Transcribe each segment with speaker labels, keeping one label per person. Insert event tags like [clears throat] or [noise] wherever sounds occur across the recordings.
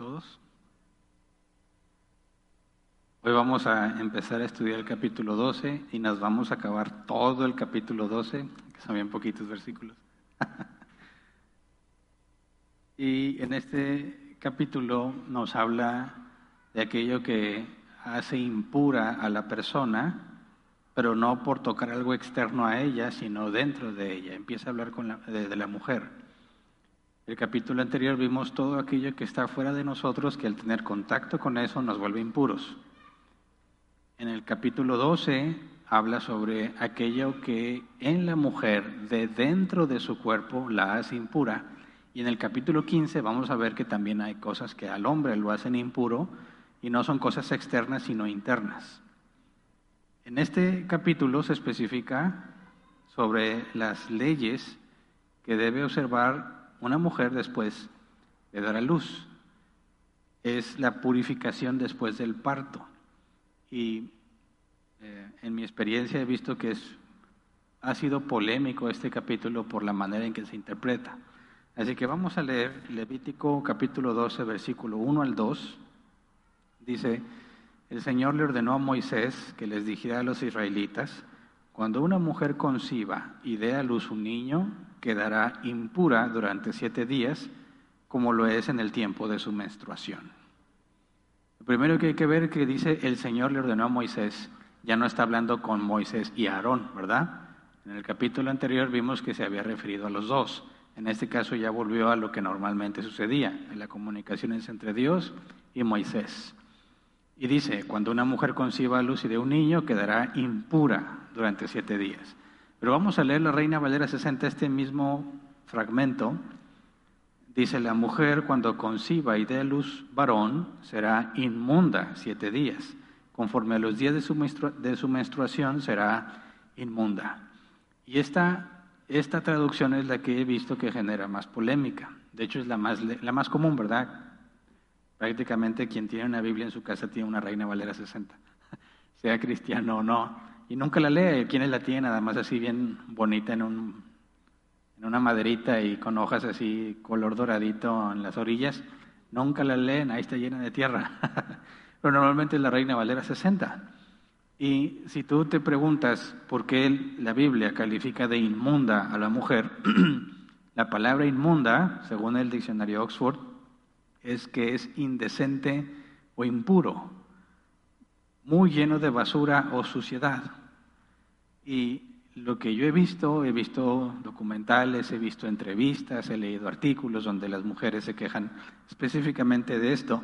Speaker 1: todos. Hoy vamos a empezar a estudiar el capítulo 12 y nos vamos a acabar todo el capítulo 12, que son bien poquitos versículos. [laughs] y en este capítulo nos habla de aquello que hace impura a la persona, pero no por tocar algo externo a ella, sino dentro de ella. Empieza a hablar con la- de, de la mujer. El capítulo anterior vimos todo aquello que está fuera de nosotros, que al tener contacto con eso nos vuelve impuros. En el capítulo 12 habla sobre aquello que en la mujer, de dentro de su cuerpo, la hace impura. Y en el capítulo 15 vamos a ver que también hay cosas que al hombre lo hacen impuro y no son cosas externas, sino internas. En este capítulo se especifica sobre las leyes que debe observar una mujer después de dar a luz. Es la purificación después del parto. Y eh, en mi experiencia he visto que es, ha sido polémico este capítulo por la manera en que se interpreta. Así que vamos a leer Levítico capítulo 12, versículo 1 al 2. Dice, el Señor le ordenó a Moisés que les dijera a los israelitas, cuando una mujer conciba y dé a luz un niño, quedará impura durante siete días, como lo es en el tiempo de su menstruación. Lo primero que hay que ver que dice el Señor le ordenó a Moisés, ya no está hablando con Moisés y Aarón, ¿verdad? En el capítulo anterior vimos que se había referido a los dos. En este caso ya volvió a lo que normalmente sucedía, en la comunicación es entre Dios y Moisés. Y dice, cuando una mujer conciba a luz y de un niño, quedará impura durante siete días. Pero vamos a leer la Reina Valera 60, este mismo fragmento. Dice, la mujer cuando conciba y dé luz varón será inmunda siete días. Conforme a los días de su, menstruación será inmunda. Y esta, esta traducción es la que he visto que genera más polémica. De hecho, es la más, la más común, ¿verdad? Prácticamente quien tiene una Biblia en su casa tiene una Reina Valera 60, [laughs] sea cristiano o no. Y nunca la lee, quienes la tienen nada más así bien bonita en, un, en una maderita y con hojas así color doradito en las orillas. Nunca la leen, ahí está llena de tierra. [laughs] Pero normalmente la Reina Valera 60. Y si tú te preguntas por qué la Biblia califica de inmunda a la mujer, [clears throat] la palabra inmunda, según el diccionario Oxford, es que es indecente o impuro, muy lleno de basura o suciedad. Y lo que yo he visto, he visto documentales, he visto entrevistas, he leído artículos donde las mujeres se quejan específicamente de esto,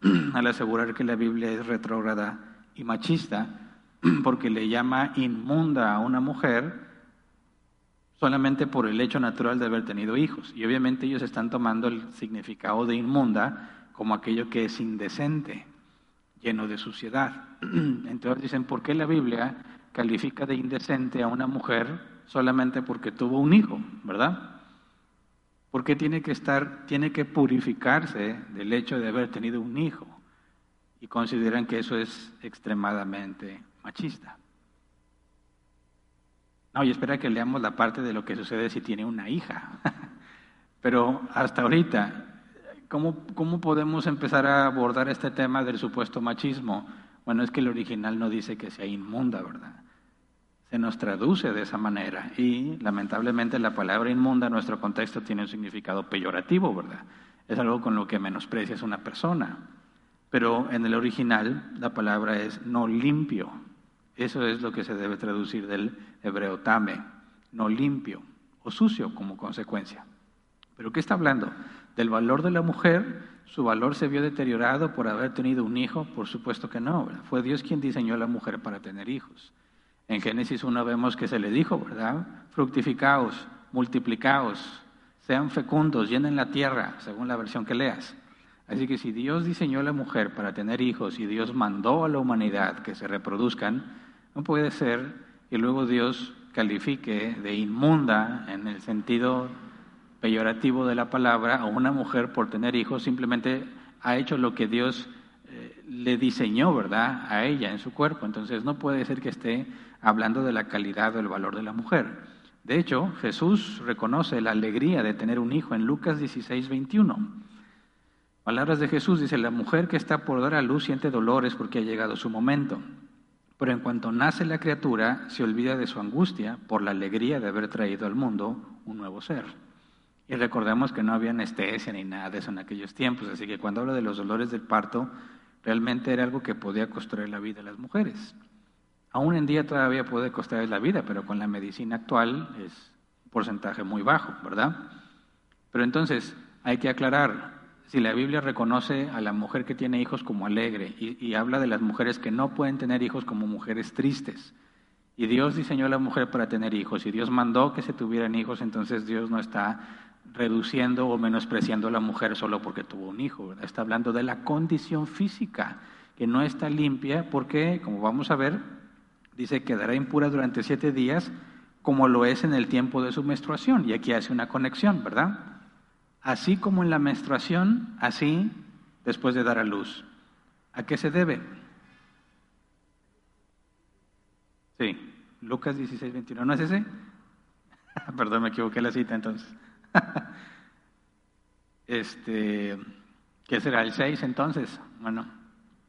Speaker 1: [clears throat] al asegurar que la Biblia es retrógrada y machista, [clears throat] porque le llama inmunda a una mujer solamente por el hecho natural de haber tenido hijos. Y obviamente ellos están tomando el significado de inmunda como aquello que es indecente, lleno de suciedad. [clears throat] Entonces dicen, ¿por qué la Biblia califica de indecente a una mujer solamente porque tuvo un hijo, verdad? ¿Por qué tiene que estar, tiene que purificarse del hecho de haber tenido un hijo? Y consideran que eso es extremadamente machista. No, y espera que leamos la parte de lo que sucede si tiene una hija. [laughs] Pero hasta ahorita, ¿cómo, ¿cómo podemos empezar a abordar este tema del supuesto machismo? Bueno, es que el original no dice que sea inmunda, ¿verdad? Se nos traduce de esa manera y lamentablemente la palabra inmunda en nuestro contexto tiene un significado peyorativo, ¿verdad? Es algo con lo que menosprecias una persona. Pero en el original la palabra es no limpio. Eso es lo que se debe traducir del hebreo tame, no limpio o sucio como consecuencia. ¿Pero qué está hablando? ¿Del valor de la mujer? ¿Su valor se vio deteriorado por haber tenido un hijo? Por supuesto que no. Fue Dios quien diseñó a la mujer para tener hijos. En Génesis 1 vemos que se le dijo, ¿verdad? Fructificaos, multiplicaos, sean fecundos, llenen la tierra, según la versión que leas. Así que si Dios diseñó a la mujer para tener hijos y Dios mandó a la humanidad que se reproduzcan, no puede ser que luego Dios califique de inmunda en el sentido peyorativo de la palabra a una mujer por tener hijos, simplemente ha hecho lo que Dios eh, le diseñó, ¿verdad?, a ella en su cuerpo. Entonces no puede ser que esté hablando de la calidad o el valor de la mujer. De hecho, Jesús reconoce la alegría de tener un hijo en Lucas 16, 21. Palabras de Jesús dice, la mujer que está por dar a luz siente dolores porque ha llegado su momento. Pero en cuanto nace la criatura, se olvida de su angustia por la alegría de haber traído al mundo un nuevo ser. Y recordemos que no había anestesia ni nada de eso en aquellos tiempos, así que cuando habla de los dolores del parto, realmente era algo que podía costar la vida a las mujeres. Aún en día todavía puede costar la vida, pero con la medicina actual es un porcentaje muy bajo, ¿verdad? Pero entonces hay que aclarar, si la Biblia reconoce a la mujer que tiene hijos como alegre y, y, habla de las mujeres que no pueden tener hijos como mujeres tristes, y Dios diseñó a la mujer para tener hijos, y Dios mandó que se tuvieran hijos, entonces Dios no está reduciendo o menospreciando a la mujer solo porque tuvo un hijo, ¿verdad? está hablando de la condición física, que no está limpia porque, como vamos a ver, Dice, quedará impura durante siete días, como lo es en el tiempo de su menstruación. Y aquí hace una conexión, ¿verdad? Así como en la menstruación, así después de dar a luz. ¿A qué se debe? Sí, Lucas 16, 21. ¿No es ese? [laughs] Perdón, me equivoqué la cita entonces. [laughs] este, ¿Qué será? ¿El 6 entonces? Bueno,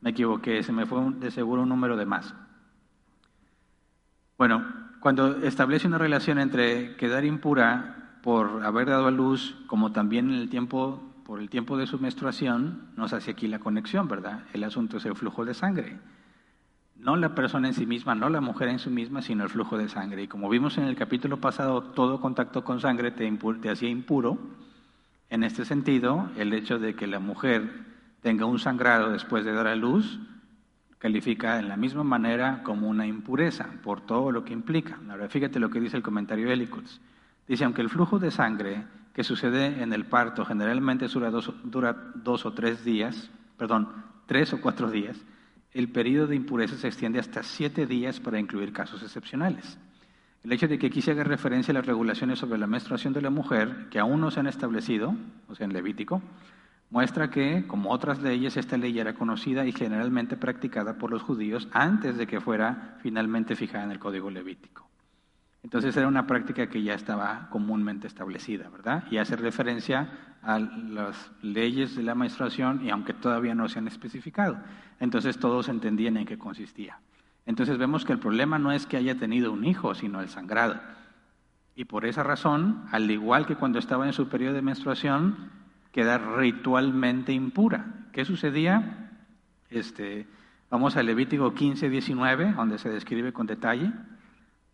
Speaker 1: me equivoqué, se me fue de seguro un número de más. Bueno, cuando establece una relación entre quedar impura por haber dado a luz, como también en el tiempo, por el tiempo de su menstruación, nos hace aquí la conexión, ¿verdad? El asunto es el flujo de sangre. No la persona en sí misma, no la mujer en sí misma, sino el flujo de sangre. Y como vimos en el capítulo pasado, todo contacto con sangre te, hacía impuro. En este sentido, el hecho de que la mujer tenga un sangrado después de dar a luz califica en la misma manera como una impureza por todo lo que implica. Ahora fíjate lo que dice el comentario de Ellicotts. Dice, aunque el flujo de sangre que sucede en el parto generalmente dura dos o tres días, perdón, tres o cuatro días, el periodo de impureza se extiende hasta siete días para incluir casos excepcionales. El hecho de que aquí se haga referencia a las regulaciones sobre la menstruación de la mujer, que aún no se han establecido, o sea, en Levítico, muestra que, como otras leyes, esta ley era conocida y generalmente practicada por los judíos antes de que fuera finalmente fijada en el Código Levítico. Entonces era una práctica que ya estaba comúnmente establecida, ¿verdad? Y hace referencia a las leyes de la menstruación y aunque todavía no se han especificado. Entonces todos entendían en qué consistía. Entonces vemos que el problema no es que haya tenido un hijo, sino el sangrado. Y por esa razón, al igual que cuando estaba en su periodo de menstruación, queda ritualmente impura. ¿Qué sucedía? Este, vamos a Levítico 15, 19, donde se describe con detalle.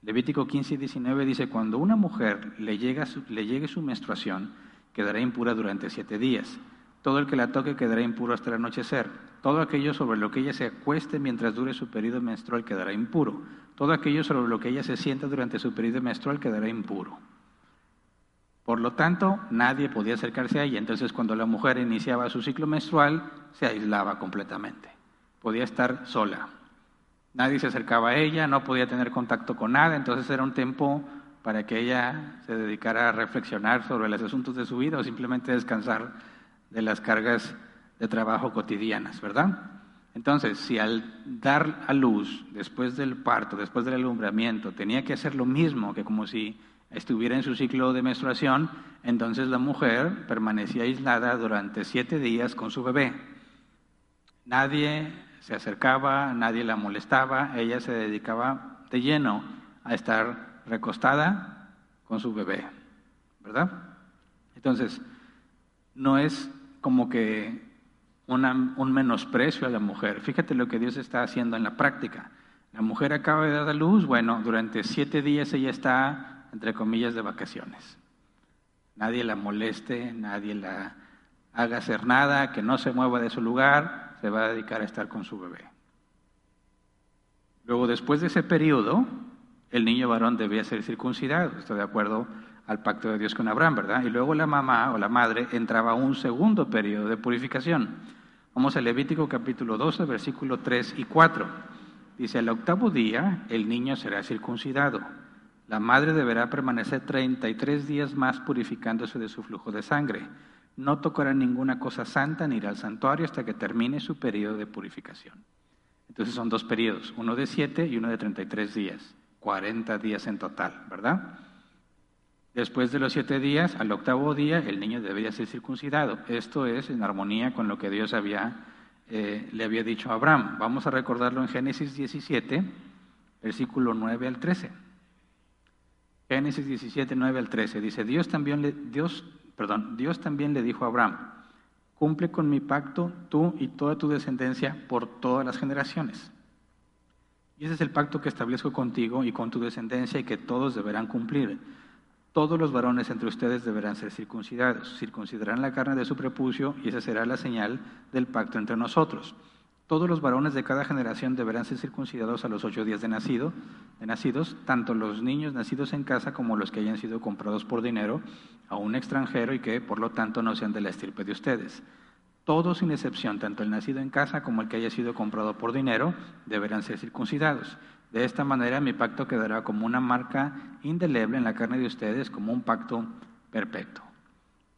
Speaker 1: Levítico 15, 19 dice, cuando una mujer le, llega le llegue su menstruación, quedará impura durante siete días. Todo el que la toque quedará impuro hasta el anochecer. Todo aquello sobre lo que ella se acueste mientras dure su periodo menstrual quedará impuro. Todo aquello sobre lo que ella se sienta durante su periodo menstrual quedará impuro. Por lo tanto, nadie podía acercarse a ella. Entonces, cuando la mujer iniciaba su ciclo menstrual, se aislaba completamente. Podía estar sola. Nadie se acercaba a ella, no podía tener contacto con nada. Entonces, era un tiempo para que ella se dedicara a reflexionar sobre los asuntos de su vida o simplemente descansar de las cargas de trabajo cotidianas, ¿verdad? Entonces, si al dar a luz, después del parto, después del alumbramiento, tenía que hacer lo mismo que como si estuviera en su ciclo de menstruación, entonces la mujer permanecía aislada durante siete días con su bebé. Nadie se acercaba, nadie la molestaba, ella se dedicaba de lleno a estar recostada con su bebé, ¿verdad? Entonces, no es como que un menosprecio a la mujer. Fíjate lo que Dios está haciendo en la práctica. La mujer acaba de dar a luz, bueno, durante siete días ella está entre comillas, de vacaciones. nadie la moleste, nadie la haga hacer nada, que no se mueva de su lugar, se va a dedicar a estar con su bebé. Luego, después de ese periodo, el niño varón debía ser circuncidado, estoy de acuerdo al pacto de Dios con Abraham, ¿verdad? Y luego la mamá o la madre entraba a un segundo periodo de purificación. Vamos a Levítico capítulo 12, versículo 3 y 4. Dice, al octavo día el niño será circuncidado. La madre deberá permanecer 33 días más purificándose de su flujo de sangre. No tocará ninguna cosa santa ni irá al santuario hasta que termine su periodo de purificación. Entonces son dos periodos, uno de 7 y uno de 33 días, 40 días en total, ¿verdad? Después de los siete días, al octavo día, el niño debería ser circuncidado. Esto es en armonía con lo que Dios había, eh, le había dicho a Abraham. Vamos a recordarlo en Génesis 17, versículo 9 al 13. Génesis 17, 9 al 13. Dice, Dios también, le, Dios, perdón, Dios también le dijo a Abraham, cumple con mi pacto tú y toda tu descendencia por todas las generaciones. Y ese es el pacto que establezco contigo y con tu descendencia y que todos deberán cumplir todos los varones entre ustedes deberán ser circuncidados. Circuncidarán la carne de su prepucio y esa será la señal del pacto entre nosotros. Todos los varones de cada generación deberán ser circuncidados a los ocho días de, nacido, de nacidos, tanto los niños nacidos en casa como los que hayan sido comprados por dinero a un extranjero y que por lo tanto no sean de la estirpe de ustedes. Todos sin excepción, tanto el nacido en casa como el que haya sido comprado por dinero, deberán ser circuncidados. De esta manera mi pacto quedará como una marca indeleble en la carne de ustedes, como un pacto perpetuo.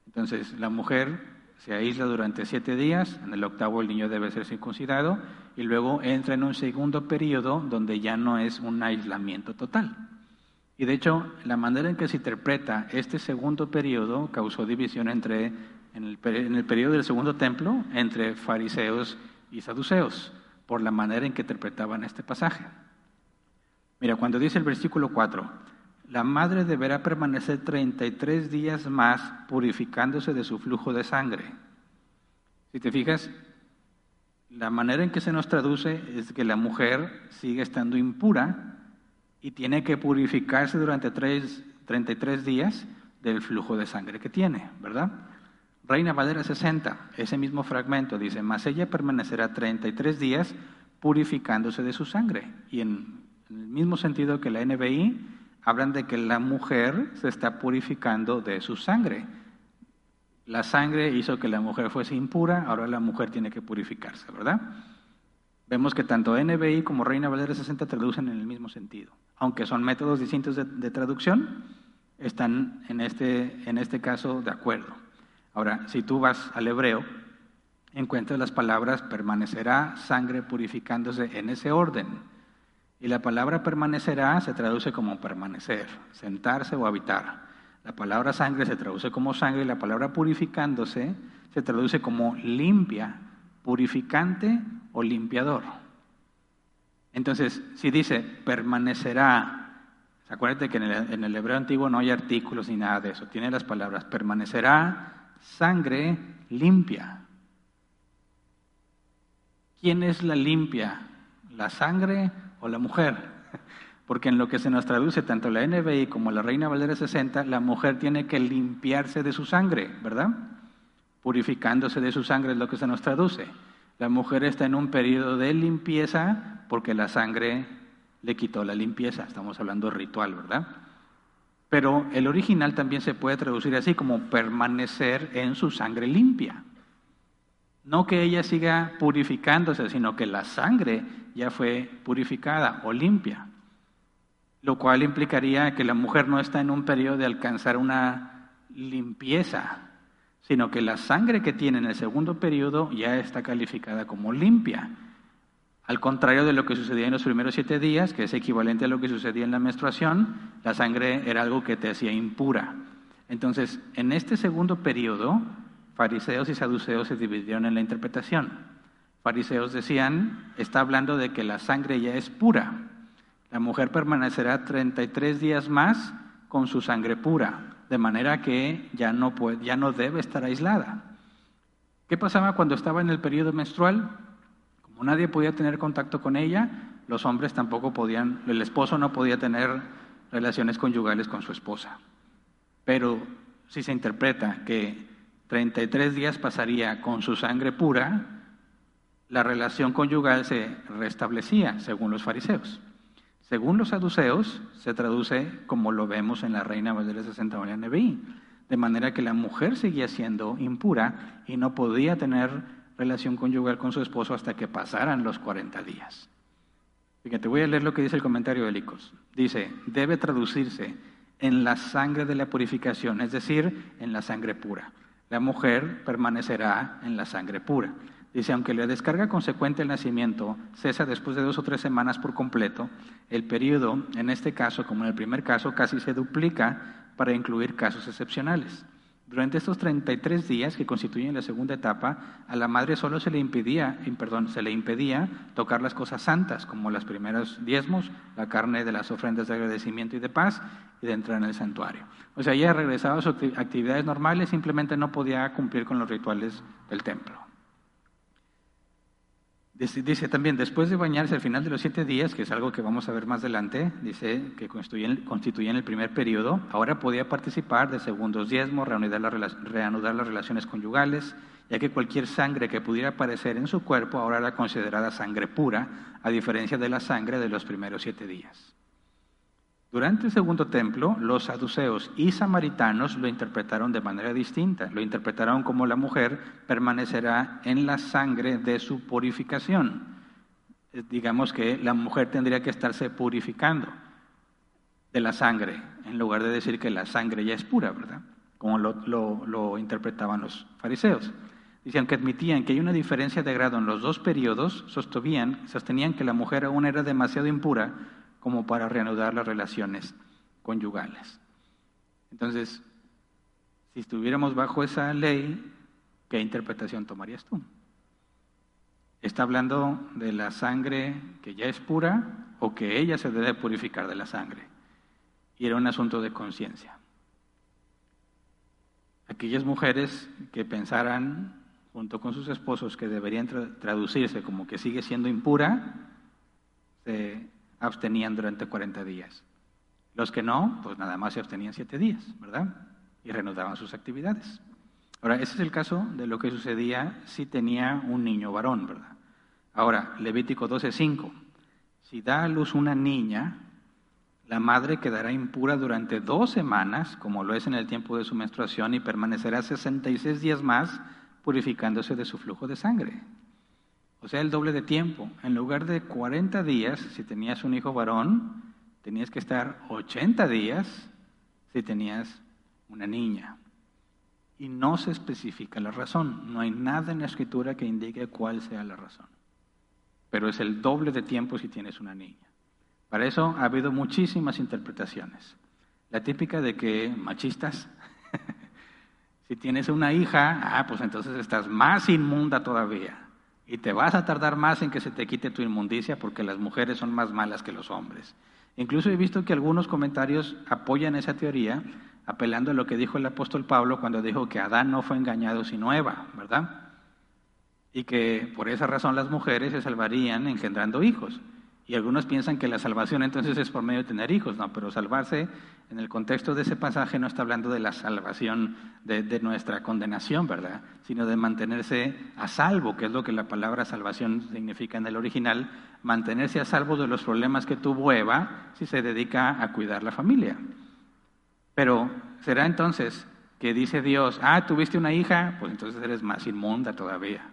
Speaker 1: Entonces, la mujer se aísla durante siete días, en el octavo el niño debe ser circuncidado, y luego entra en un segundo periodo donde ya no es un aislamiento total. Y de hecho, la manera en que se interpreta este segundo periodo causó división entre, en el, en periodo del segundo templo entre fariseos y saduceos, por la manera en que interpretaban este pasaje. Mira, cuando dice el versículo 4, la madre deberá permanecer 33 días más purificándose de su flujo de sangre. Si te fijas, la manera en que se nos traduce es que la mujer sigue estando impura y tiene que purificarse durante 33 días del flujo de sangre que tiene, ¿verdad? Reina Valera 60, ese mismo fragmento dice, mas ella permanecerá 33 días purificándose de su sangre. Y en el mismo sentido que la NBI, hablan de que la mujer se está purificando de su sangre. La sangre hizo que la mujer fuese impura, ahora la mujer tiene que purificarse, ¿verdad? Vemos que tanto NBI como Reina Valera 60 traducen en el mismo sentido. Aunque son métodos distintos de, de traducción, están en este, en este caso de acuerdo. Ahora, si tú vas al hebreo, encuentras las palabras permanecerá sangre purificándose en ese orden. Y la palabra permanecerá se traduce como permanecer, sentarse o habitar. La palabra sangre se traduce como sangre y la palabra purificándose se traduce como limpia, purificante o limpiador. Entonces, si dice permanecerá, acuérdate que en el, en el hebreo antiguo no hay artículos ni nada de eso, tiene las palabras permanecerá sangre limpia. ¿Quién es la limpia? ¿La sangre o la mujer, [laughs] porque en lo que se nos traduce tanto la NBI como la Reina Valera 60, la mujer tiene que limpiarse de su sangre, ¿verdad? Purificándose de su sangre es lo que se nos traduce. La mujer está en un periodo de limpieza porque la sangre le quitó la limpieza, estamos hablando ritual, ¿verdad? Pero el original también se puede traducir así como permanecer en su sangre limpia. No que ella siga purificándose, sino que la sangre ya fue purificada o limpia, lo cual implicaría que la mujer no está en un periodo de alcanzar una limpieza, sino que la sangre que tiene en el segundo periodo ya está calificada como limpia. Al contrario de lo que sucedía en los primeros siete días, que es equivalente a lo que sucedía en la menstruación, la sangre era algo que te hacía impura. Entonces, en este segundo periodo, fariseos y saduceos se dividieron en la interpretación. Fariseos decían, está hablando de que la sangre ya es pura. La mujer permanecerá 33 días más con su sangre pura, de manera que ya no, puede, ya no debe estar aislada. ¿Qué pasaba cuando estaba en el periodo menstrual? Nadie podía tener contacto con ella, los hombres tampoco podían, el esposo no podía tener relaciones conyugales con su esposa. Pero si se interpreta que 33 días pasaría con su sangre pura, la relación conyugal se restablecía, según los fariseos. Según los saduceos, se traduce como lo vemos en la Reina Valera 60 Neví, de manera que la mujer seguía siendo impura y no podía tener relación conyugal con su esposo hasta que pasaran los 40 días. Fíjate, voy a leer lo que dice el comentario de Licos. Dice, debe traducirse en la sangre de la purificación, es decir, en la sangre pura. La mujer permanecerá en la sangre pura. Dice, aunque la descarga consecuente del nacimiento cesa después de dos o tres semanas por completo, el periodo, en este caso como en el primer caso, casi se duplica para incluir casos excepcionales. Durante estos 33 días que constituyen la segunda etapa, a la madre solo se le impedía, perdón, se le impedía tocar las cosas santas, como los primeros diezmos, la carne de las ofrendas de agradecimiento y de paz, y de entrar en el santuario. O sea, ella regresaba a sus actividades normales, simplemente no podía cumplir con los rituales del templo. Dice, también, después de bañarse al final de los siete días, que es algo que vamos a ver más adelante, dice que constituyen, el primer periodo, ahora podía participar de segundos diezmos, reanudar, reanudar las relaciones conyugales, ya que cualquier sangre que pudiera aparecer en su cuerpo ahora era considerada sangre pura, a diferencia de la sangre de los primeros siete días. Durante el segundo templo, los saduceos y samaritanos lo interpretaron de manera distinta. Lo interpretaron como la mujer permanecerá en la sangre de su purificación. Eh, digamos que la mujer tendría que estarse purificando de la sangre, en lugar de decir que la sangre ya es pura, ¿verdad? Como lo, interpretaban los fariseos. Dicen que admitían que hay una diferencia de grado en los dos periodos, sostenían que la mujer aún era demasiado impura como para reanudar las relaciones conyugales. Entonces, si estuviéramos bajo esa ley, ¿qué interpretación tomarías tú? ¿Está hablando de la sangre que ya es pura o que ella se debe purificar de la sangre? Y era un asunto de conciencia. Aquellas mujeres que pensaran junto con sus esposos que deberían traducirse como que sigue siendo impura, se abstenían durante 40 días. Los que no, pues nada más se abstenían 7 días, ¿verdad? Y reanudaban sus actividades. Ahora, ese es el caso de lo que sucedía si tenía un niño varón, ¿verdad? Ahora, Levítico 12:5. Si da a luz una niña, la madre quedará impura durante dos semanas, como lo es en el tiempo de su menstruación, y permanecerá 66 días más purificándose de su flujo de sangre. O sea, el doble de tiempo. En lugar de 40 días, si tenías un hijo varón, tenías que estar 80 días si tenías una niña. Y no se especifica la razón. No hay nada en la escritura que indique cuál sea la razón. Pero es el doble de tiempo si tienes una niña. Para eso ha habido muchísimas interpretaciones. La típica de que machistas, [laughs] si tienes una hija, ah, pues entonces estás más inmunda todavía. Y te vas a tardar más en que se te quite tu inmundicia porque las mujeres son más malas que los hombres. Incluso he visto que algunos comentarios apoyan esa teoría, apelando a lo que dijo el apóstol Pablo cuando dijo que Adán no fue engañado sino Eva, ¿verdad? Y que por esa razón las mujeres se salvarían engendrando hijos. Y algunos piensan que la salvación entonces es por medio de tener hijos, no, pero salvarse en el contexto de ese pasaje no está hablando de la salvación de, nuestra condenación, ¿verdad? Sino de mantenerse a salvo, que es lo que la palabra salvación significa en el original, mantenerse a salvo de los problemas que tuvo Eva si se dedica a cuidar la familia. Pero será entonces que dice Dios, ah, tuviste una hija, pues entonces eres más inmunda todavía,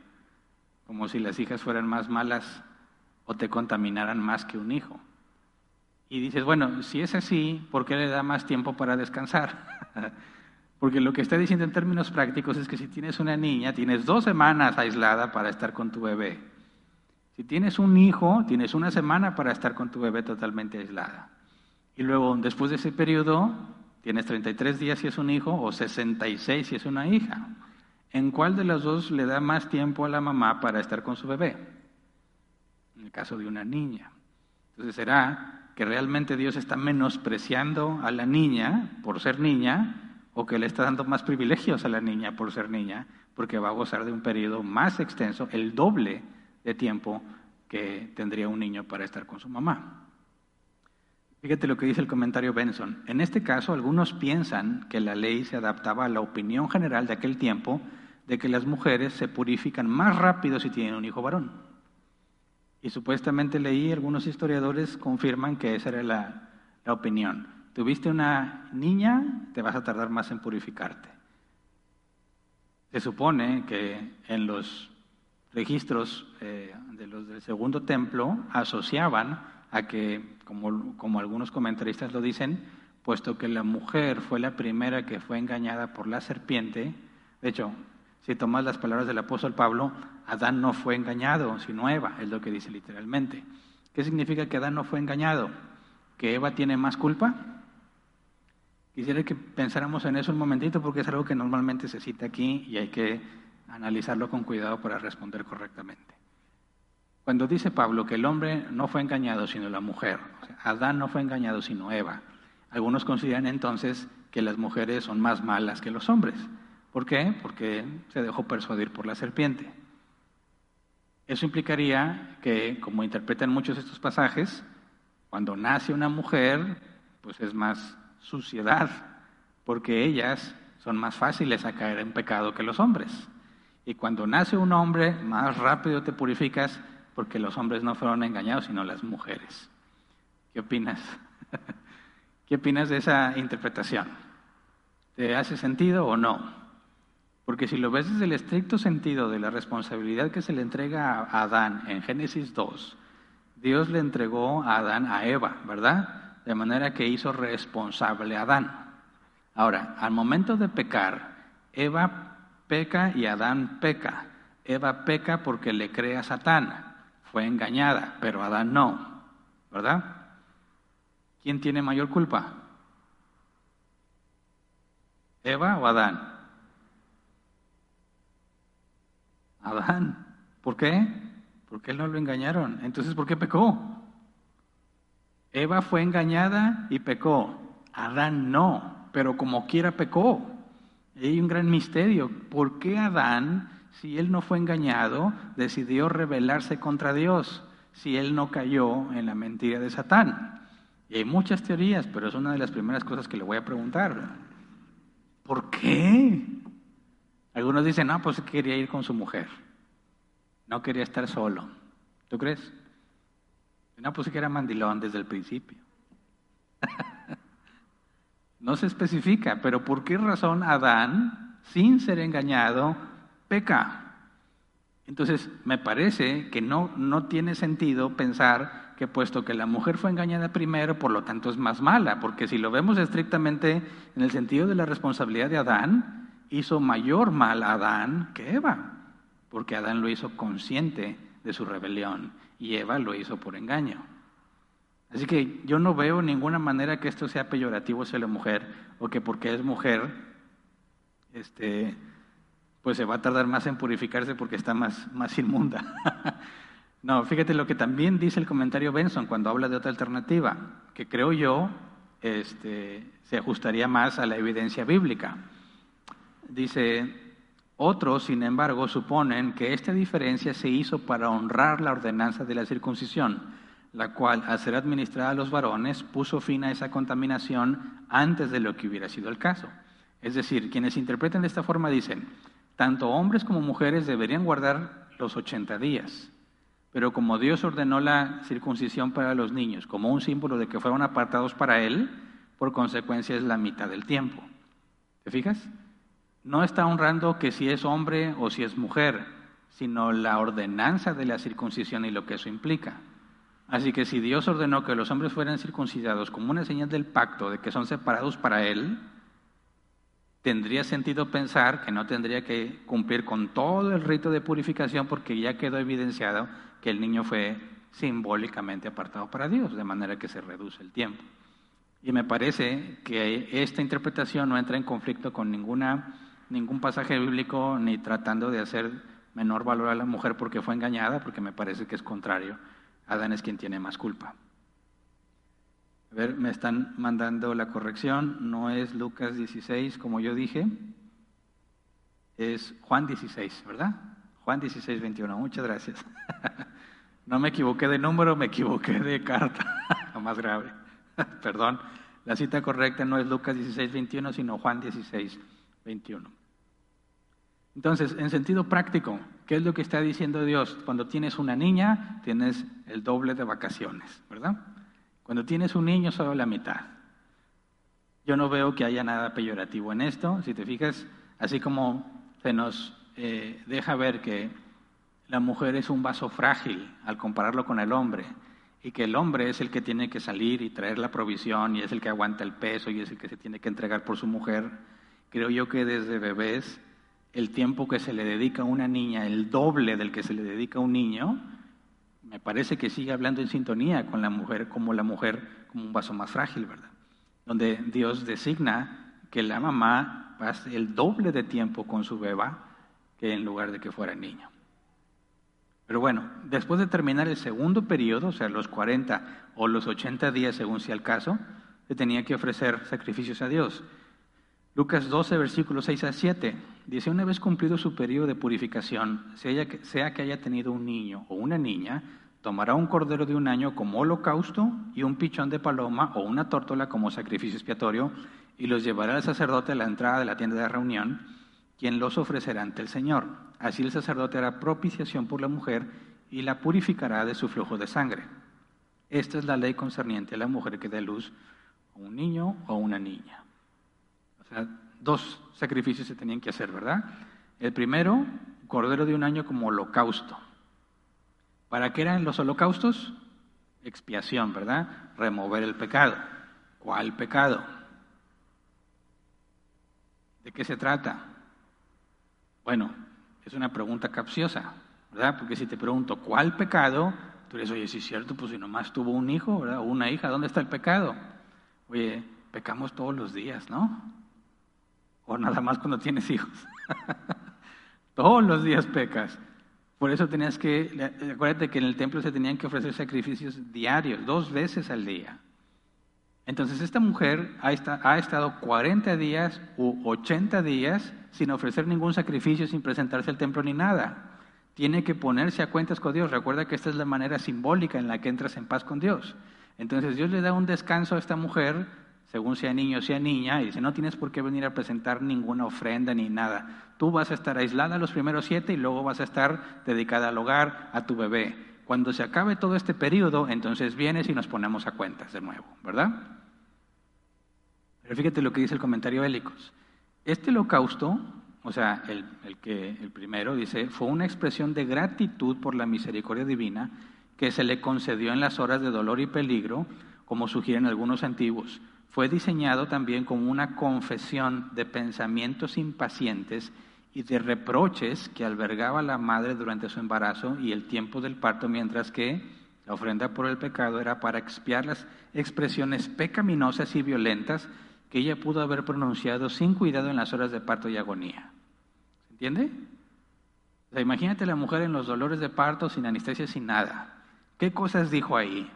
Speaker 1: como si las hijas fueran más malas o te contaminaran más que un hijo. Y dices, bueno, si es así, ¿por qué le da más tiempo para descansar? [laughs] Porque lo que está diciendo en términos prácticos es que si tienes una niña, tienes dos semanas aislada para estar con tu bebé. Si tienes un hijo, tienes una semana para estar con tu bebé totalmente aislada. Y luego, después de ese periodo, tienes 33 días si es un hijo o 66 si es una hija. ¿En cuál de los dos le da más tiempo a la mamá para estar con su bebé? En el caso de una niña. Entonces será que realmente Dios está menospreciando a la niña por ser niña o que le está dando más privilegios a la niña por ser niña, porque va a gozar de un periodo más extenso, el doble de tiempo que tendría un niño para estar con su mamá. Fíjate lo que dice el comentario Benson. En este caso, algunos piensan que la ley se adaptaba a la opinión general de aquel tiempo de que las mujeres se purifican más rápido si tienen un hijo varón. Y supuestamente leí, algunos historiadores confirman que esa era la, la opinión. Tuviste una niña, te vas a tardar más en purificarte. Se supone que en los registros eh, de los del segundo templo asociaban a que, como, como algunos comentaristas lo dicen, puesto que la mujer fue la primera que fue engañada por la serpiente, de hecho, si tomas las palabras del apóstol Pablo, Adán no fue engañado, sino Eva, es lo que dice literalmente. ¿Qué significa que Adán no fue engañado? ¿Que Eva tiene más culpa? Quisiera que pensáramos en eso un momentito porque es algo que normalmente se cita aquí y hay que analizarlo con cuidado para responder correctamente. Cuando dice Pablo que el hombre no fue engañado sino la mujer, Adán no fue engañado sino Eva, algunos consideran entonces que las mujeres son más malas que los hombres. ¿Por qué? Porque se dejó persuadir por la serpiente. Eso implicaría que, como interpretan muchos estos pasajes, cuando nace una mujer, pues es más suciedad, porque ellas son más fáciles a caer en pecado que los hombres. Y cuando nace un hombre, más rápido te purificas porque los hombres no fueron engañados, sino las mujeres. ¿Qué opinas? [laughs] ¿Qué opinas de esa interpretación? ¿Te hace sentido o no? Porque si lo ves desde el estricto sentido de la responsabilidad que se le entrega a Adán en Génesis 2, Dios le entregó a Adán a Eva, ¿verdad? De manera que hizo responsable a Adán. Ahora, al momento de pecar, Eva peca y Adán peca. Eva peca porque le cree a Satán fue engañada, pero Adán no, ¿verdad? ¿Quién tiene mayor culpa? ¿Eva o Adán? Adán. ¿Por qué? Porque él no lo engañaron. Entonces, ¿por qué pecó? Eva fue engañada y pecó. Adán no, pero como quiera pecó. hay un gran misterio. ¿Por qué Adán si él no fue engañado, decidió rebelarse contra Dios, si él no cayó en la mentira de Satán. Y hay muchas teorías, pero es una de las primeras cosas que le voy a preguntar. ¿Por qué? Algunos dicen, no, pues quería ir con su mujer. No quería estar solo. ¿Tú crees? No, pues que era mandilón desde el principio. [laughs] no se especifica, pero ¿por qué razón Adán, sin ser engañado, peca. Entonces, me parece que no, no tiene sentido pensar que puesto que la mujer fue engañada primero, por lo tanto es más mala, porque si lo vemos estrictamente en el sentido de la responsabilidad de Adán, hizo mayor mal a Adán que Eva, porque Adán lo hizo consciente de su rebelión y Eva lo hizo por engaño. Así que yo no veo ninguna manera que esto sea peyorativo hacia la mujer o que porque es mujer, este, pues se va a tardar más en purificarse porque está más, más inmunda. [laughs] no, fíjate lo que también dice el comentario Benson cuando habla de otra alternativa, que creo yo este, se ajustaría más a la evidencia bíblica. Dice, otros, sin embargo, suponen que esta diferencia se hizo para honrar la ordenanza de la circuncisión, la cual, al ser administrada a los varones, puso fin a esa contaminación antes de lo que hubiera sido el caso. Es decir, quienes interpretan de esta forma dicen, tanto hombres como mujeres deberían guardar los 80 días. Pero como Dios ordenó la circuncisión para los niños como un símbolo de que fueron apartados para Él, por consecuencia es la mitad del tiempo. ¿Te fijas? No está honrando que si es hombre o si es mujer, sino la ordenanza de la circuncisión y lo que eso implica. Así que si Dios ordenó que los hombres fueran circuncidados como una señal del pacto de que son separados para Él, tendría sentido pensar que no tendría que cumplir con todo el rito de purificación porque ya quedó evidenciado que el niño fue simbólicamente apartado para Dios, de manera que se reduce el tiempo. Y me parece que esta interpretación no entra en conflicto con ninguna, ningún pasaje bíblico ni tratando de hacer menor valor a la mujer porque fue engañada, porque me parece que es contrario. Adán es quien tiene más culpa. A ver, me están mandando la corrección, no es Lucas 16 como yo dije, es Juan 16, ¿verdad? Juan 16, 21, muchas gracias. [laughs] No me equivoqué de número, me equivoqué de carta, [laughs] más grave. [laughs] Perdón, la cita correcta no es Lucas 16, 21, sino Juan 16, 21. Entonces, en sentido práctico, ¿qué es lo que está diciendo Dios? Cuando tienes una niña, tienes el doble de vacaciones, ¿verdad? Cuando tienes un niño, solo la mitad. Yo no veo que haya nada peyorativo en esto. Si te fijas, así como se nos eh, deja ver que la mujer es un vaso frágil al compararlo con el hombre y que el hombre es el que tiene que salir y traer la provisión y es el que aguanta el peso y es el que se tiene que entregar por su mujer, creo yo que desde bebés el tiempo que se le dedica a una niña, el doble del que se le dedica a un niño, me parece que sigue hablando en sintonía con la mujer, como la mujer, como un vaso más frágil, ¿verdad? Donde Dios designa que la mamá pase el doble de tiempo con su beba que en lugar de que fuera niño. Pero bueno, después de terminar el segundo periodo, o sea, los 40 o los 80 días según sea el caso, se tenía que ofrecer sacrificios a Dios. Lucas 12, versículos 6 a 7, dice, una vez cumplido su periodo de purificación, sea que, haya tenido un niño o una niña, tomará un cordero de un año como holocausto y un pichón de paloma o una tórtola como sacrificio expiatorio y los llevará al sacerdote a la entrada de la tienda de reunión, quien los ofrecerá ante el Señor. Así el sacerdote hará propiciación por la mujer y la purificará de su flujo de sangre. Esta es la ley concerniente a la mujer que dé luz a un niño o una niña dos sacrificios se tenían que hacer, ¿verdad? El primero, cordero de un año como holocausto. ¿Para qué eran los holocaustos? Expiación, ¿verdad? Remover el pecado. ¿Cuál pecado? ¿De qué se trata? Bueno, es una pregunta capciosa, ¿verdad? Porque si te pregunto, ¿cuál pecado? Tú dices, oye, si es cierto, pues si nomás tuvo un hijo, ¿verdad? O una hija, ¿dónde está el pecado? Oye, pecamos todos los días, ¿no? O nada más cuando tienes hijos. [laughs] Todos los días pecas. Por eso tenías que, acuérdate que en el templo se tenían que ofrecer sacrificios diarios, dos veces al día. Entonces esta mujer ha, estado 40 días u 80 días sin ofrecer ningún sacrificio, sin presentarse al templo ni nada. Tiene que ponerse a cuentas con Dios. Recuerda que esta es la manera simbólica en la que entras en paz con Dios. Entonces Dios le da un descanso a esta mujer según sea niño o sea niña, y dice, no tienes por qué venir a presentar ninguna ofrenda ni nada. Tú vas a estar aislada los primeros siete y luego vas a estar dedicada al hogar, a tu bebé. Cuando se acabe todo este periodo, entonces vienes y nos ponemos a cuentas de nuevo, ¿verdad? Pero fíjate lo que dice el comentario Hélicos. Este holocausto, o sea, el, el, que, el primero dice, fue una expresión de gratitud por la misericordia divina que se le concedió en las horas de dolor y peligro, como sugieren algunos antiguos fue diseñado también como una confesión de pensamientos impacientes y de reproches que albergaba la madre durante su embarazo y el tiempo del parto, mientras que la ofrenda por el pecado era para expiar las expresiones pecaminosas y violentas que ella pudo haber pronunciado sin cuidado en las horas de parto y agonía. ¿Se entiende? O imagínate la mujer en los dolores de parto, sin anestesia, sin nada. ¿Qué cosas dijo ahí?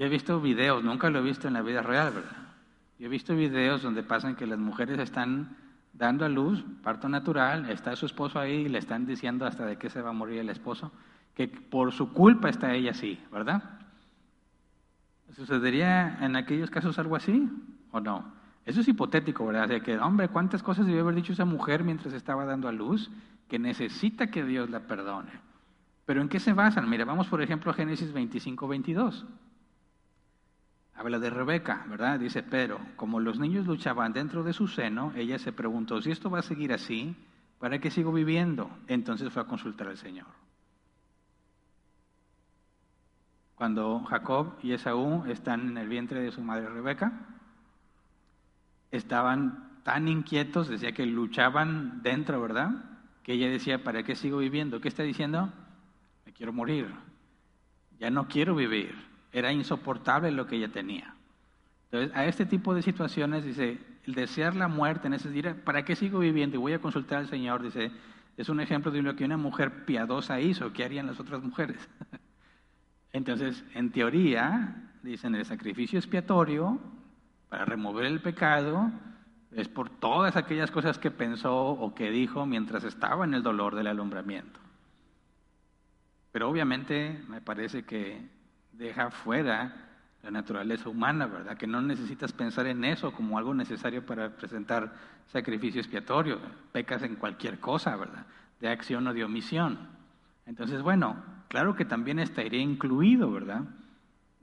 Speaker 1: Yo he visto videos, nunca lo he visto en la vida real, ¿verdad? Yo he visto videos donde pasan que las mujeres están dando a luz, parto natural, está su esposo ahí y le están diciendo hasta de qué se va a morir el esposo, que por su culpa está ella así, ¿verdad? ¿Sucedería en aquellos casos algo así o no? Eso es hipotético, ¿verdad? De que, hombre, ¿cuántas cosas debió haber dicho esa mujer mientras estaba dando a luz que necesita que Dios la perdone? Pero ¿en qué se basan? Mira, vamos por ejemplo a Génesis 25, 22. Habla de Rebeca, ¿verdad? Dice, pero como los niños luchaban dentro de su seno, ella se preguntó, si esto va a seguir así, ¿para qué sigo viviendo? Entonces fue a consultar al Señor. Cuando Jacob y Esaú están en el vientre de su madre Rebeca, estaban tan inquietos, decía que luchaban dentro, ¿verdad? Que ella decía, ¿para qué sigo viviendo? ¿Qué está diciendo? Me quiero morir, ya no quiero vivir. Era insoportable lo que ella tenía. Entonces, a este tipo de situaciones, dice, el desear la muerte, en ese decir, ¿para qué sigo viviendo? Y voy a consultar al Señor, dice, es un ejemplo de lo que una mujer piadosa hizo, ¿qué harían las otras mujeres? [laughs] Entonces, en teoría, dicen, el sacrificio expiatorio para remover el pecado es por todas aquellas cosas que pensó o que dijo mientras estaba en el dolor del alumbramiento. Pero obviamente me parece que deja fuera la naturaleza humana, ¿verdad? Que no necesitas pensar en eso como algo necesario para presentar sacrificio expiatorio. Pecas en cualquier cosa, ¿verdad? De acción o de omisión. Entonces, bueno, claro que también estaría incluido, ¿verdad?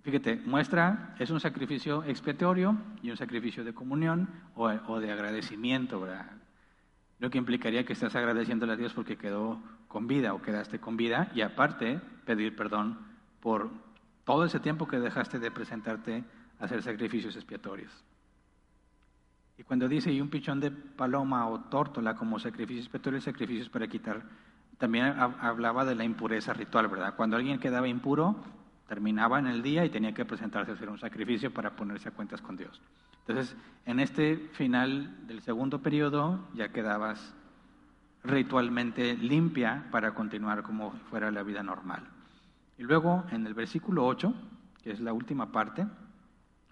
Speaker 1: Fíjate, muestra, es un sacrificio expiatorio y un sacrificio de comunión o, de agradecimiento, ¿verdad? Lo que implicaría que estás agradeciéndole a Dios porque quedó con vida o quedaste con vida y aparte pedir perdón por todo ese tiempo que dejaste de presentarte a hacer sacrificios expiatorios. Y cuando dice, y un pichón de paloma o tórtola como sacrificio expiatorio, sacrificios para quitar, también hablaba de la impureza ritual, ¿verdad? Cuando alguien quedaba impuro, terminaba en el día y tenía que presentarse a hacer un sacrificio para ponerse a cuentas con Dios. Entonces, en este final del segundo periodo ya quedabas ritualmente limpia para continuar como fuera la vida normal. Y luego, en el versículo 8, que es la última parte,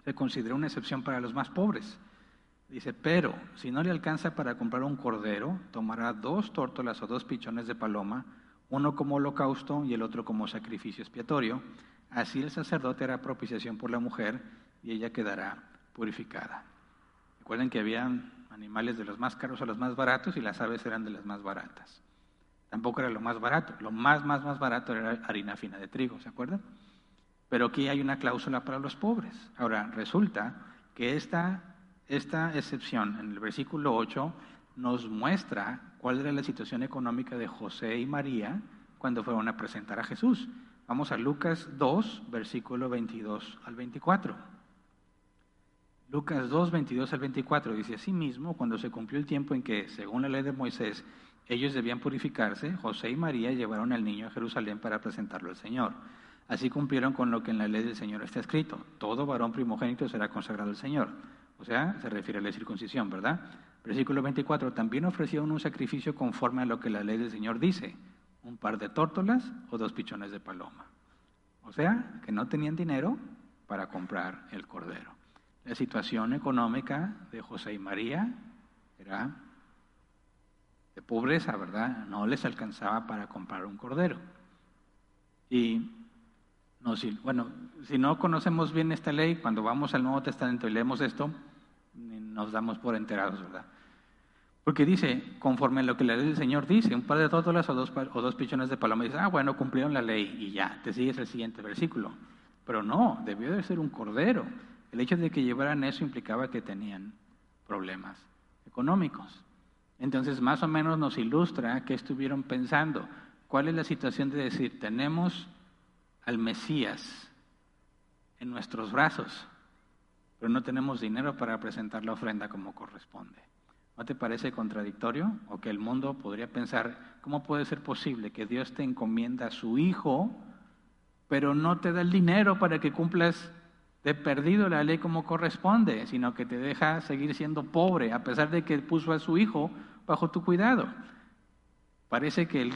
Speaker 1: se considera una excepción para los más pobres. Dice, pero si no le alcanza para comprar un cordero, tomará dos tórtolas o dos pichones de paloma, uno como holocausto y el otro como sacrificio expiatorio. Así el sacerdote hará propiciación por la mujer y ella quedará purificada. Recuerden que había animales de los más caros a los más baratos y las aves eran de las más baratas. Tampoco era lo más barato. Lo más, más, más barato era harina fina de trigo, ¿se acuerdan? Pero aquí hay una cláusula para los pobres. Ahora, resulta que esta, esta excepción en el versículo 8 nos muestra cuál era la situación económica de José y María cuando fueron a presentar a Jesús. Vamos a Lucas 2, versículo 22 al 24. Lucas 2, 22 al 24 dice, asimismo, cuando se cumplió el tiempo en que, según la ley de Moisés, ellos debían purificarse, José y María llevaron al niño a Jerusalén para presentarlo al Señor. Así cumplieron con lo que en la ley del Señor está escrito. Todo varón primogénito será consagrado al Señor. O sea, se refiere a la circuncisión, ¿verdad? Versículo 24, también ofrecieron un sacrificio conforme a lo que la ley del Señor dice, un par de tórtolas o dos pichones de paloma. O sea, que no tenían dinero para comprar el cordero. La situación económica de José y María era de pobreza, ¿verdad? No les alcanzaba para comprar un cordero. Y no, si, bueno, si no conocemos bien esta ley, cuando vamos al Nuevo Testamento y leemos esto, nos damos por enterados, ¿verdad? Porque dice, conforme a lo que la ley del Señor dice, un par de tótolas o dos, o dos pichones de paloma, dice, ah, bueno, cumplieron la ley y ya, te sigues el siguiente versículo. Pero no, debió de ser un cordero. El hecho de que llevaran eso implicaba que tenían problemas económicos. Entonces, más o menos nos ilustra qué estuvieron pensando. ¿Cuál es la situación de decir, tenemos al Mesías en nuestros brazos, pero no tenemos dinero para presentar la ofrenda como corresponde? ¿No te parece contradictorio? O que el mundo podría pensar, ¿cómo puede ser posible que Dios te encomienda a su Hijo, pero no te da el dinero para que cumplas de perdido la ley como corresponde, sino que te deja seguir siendo pobre, a pesar de que puso a su hijo bajo tu cuidado. Parece que el,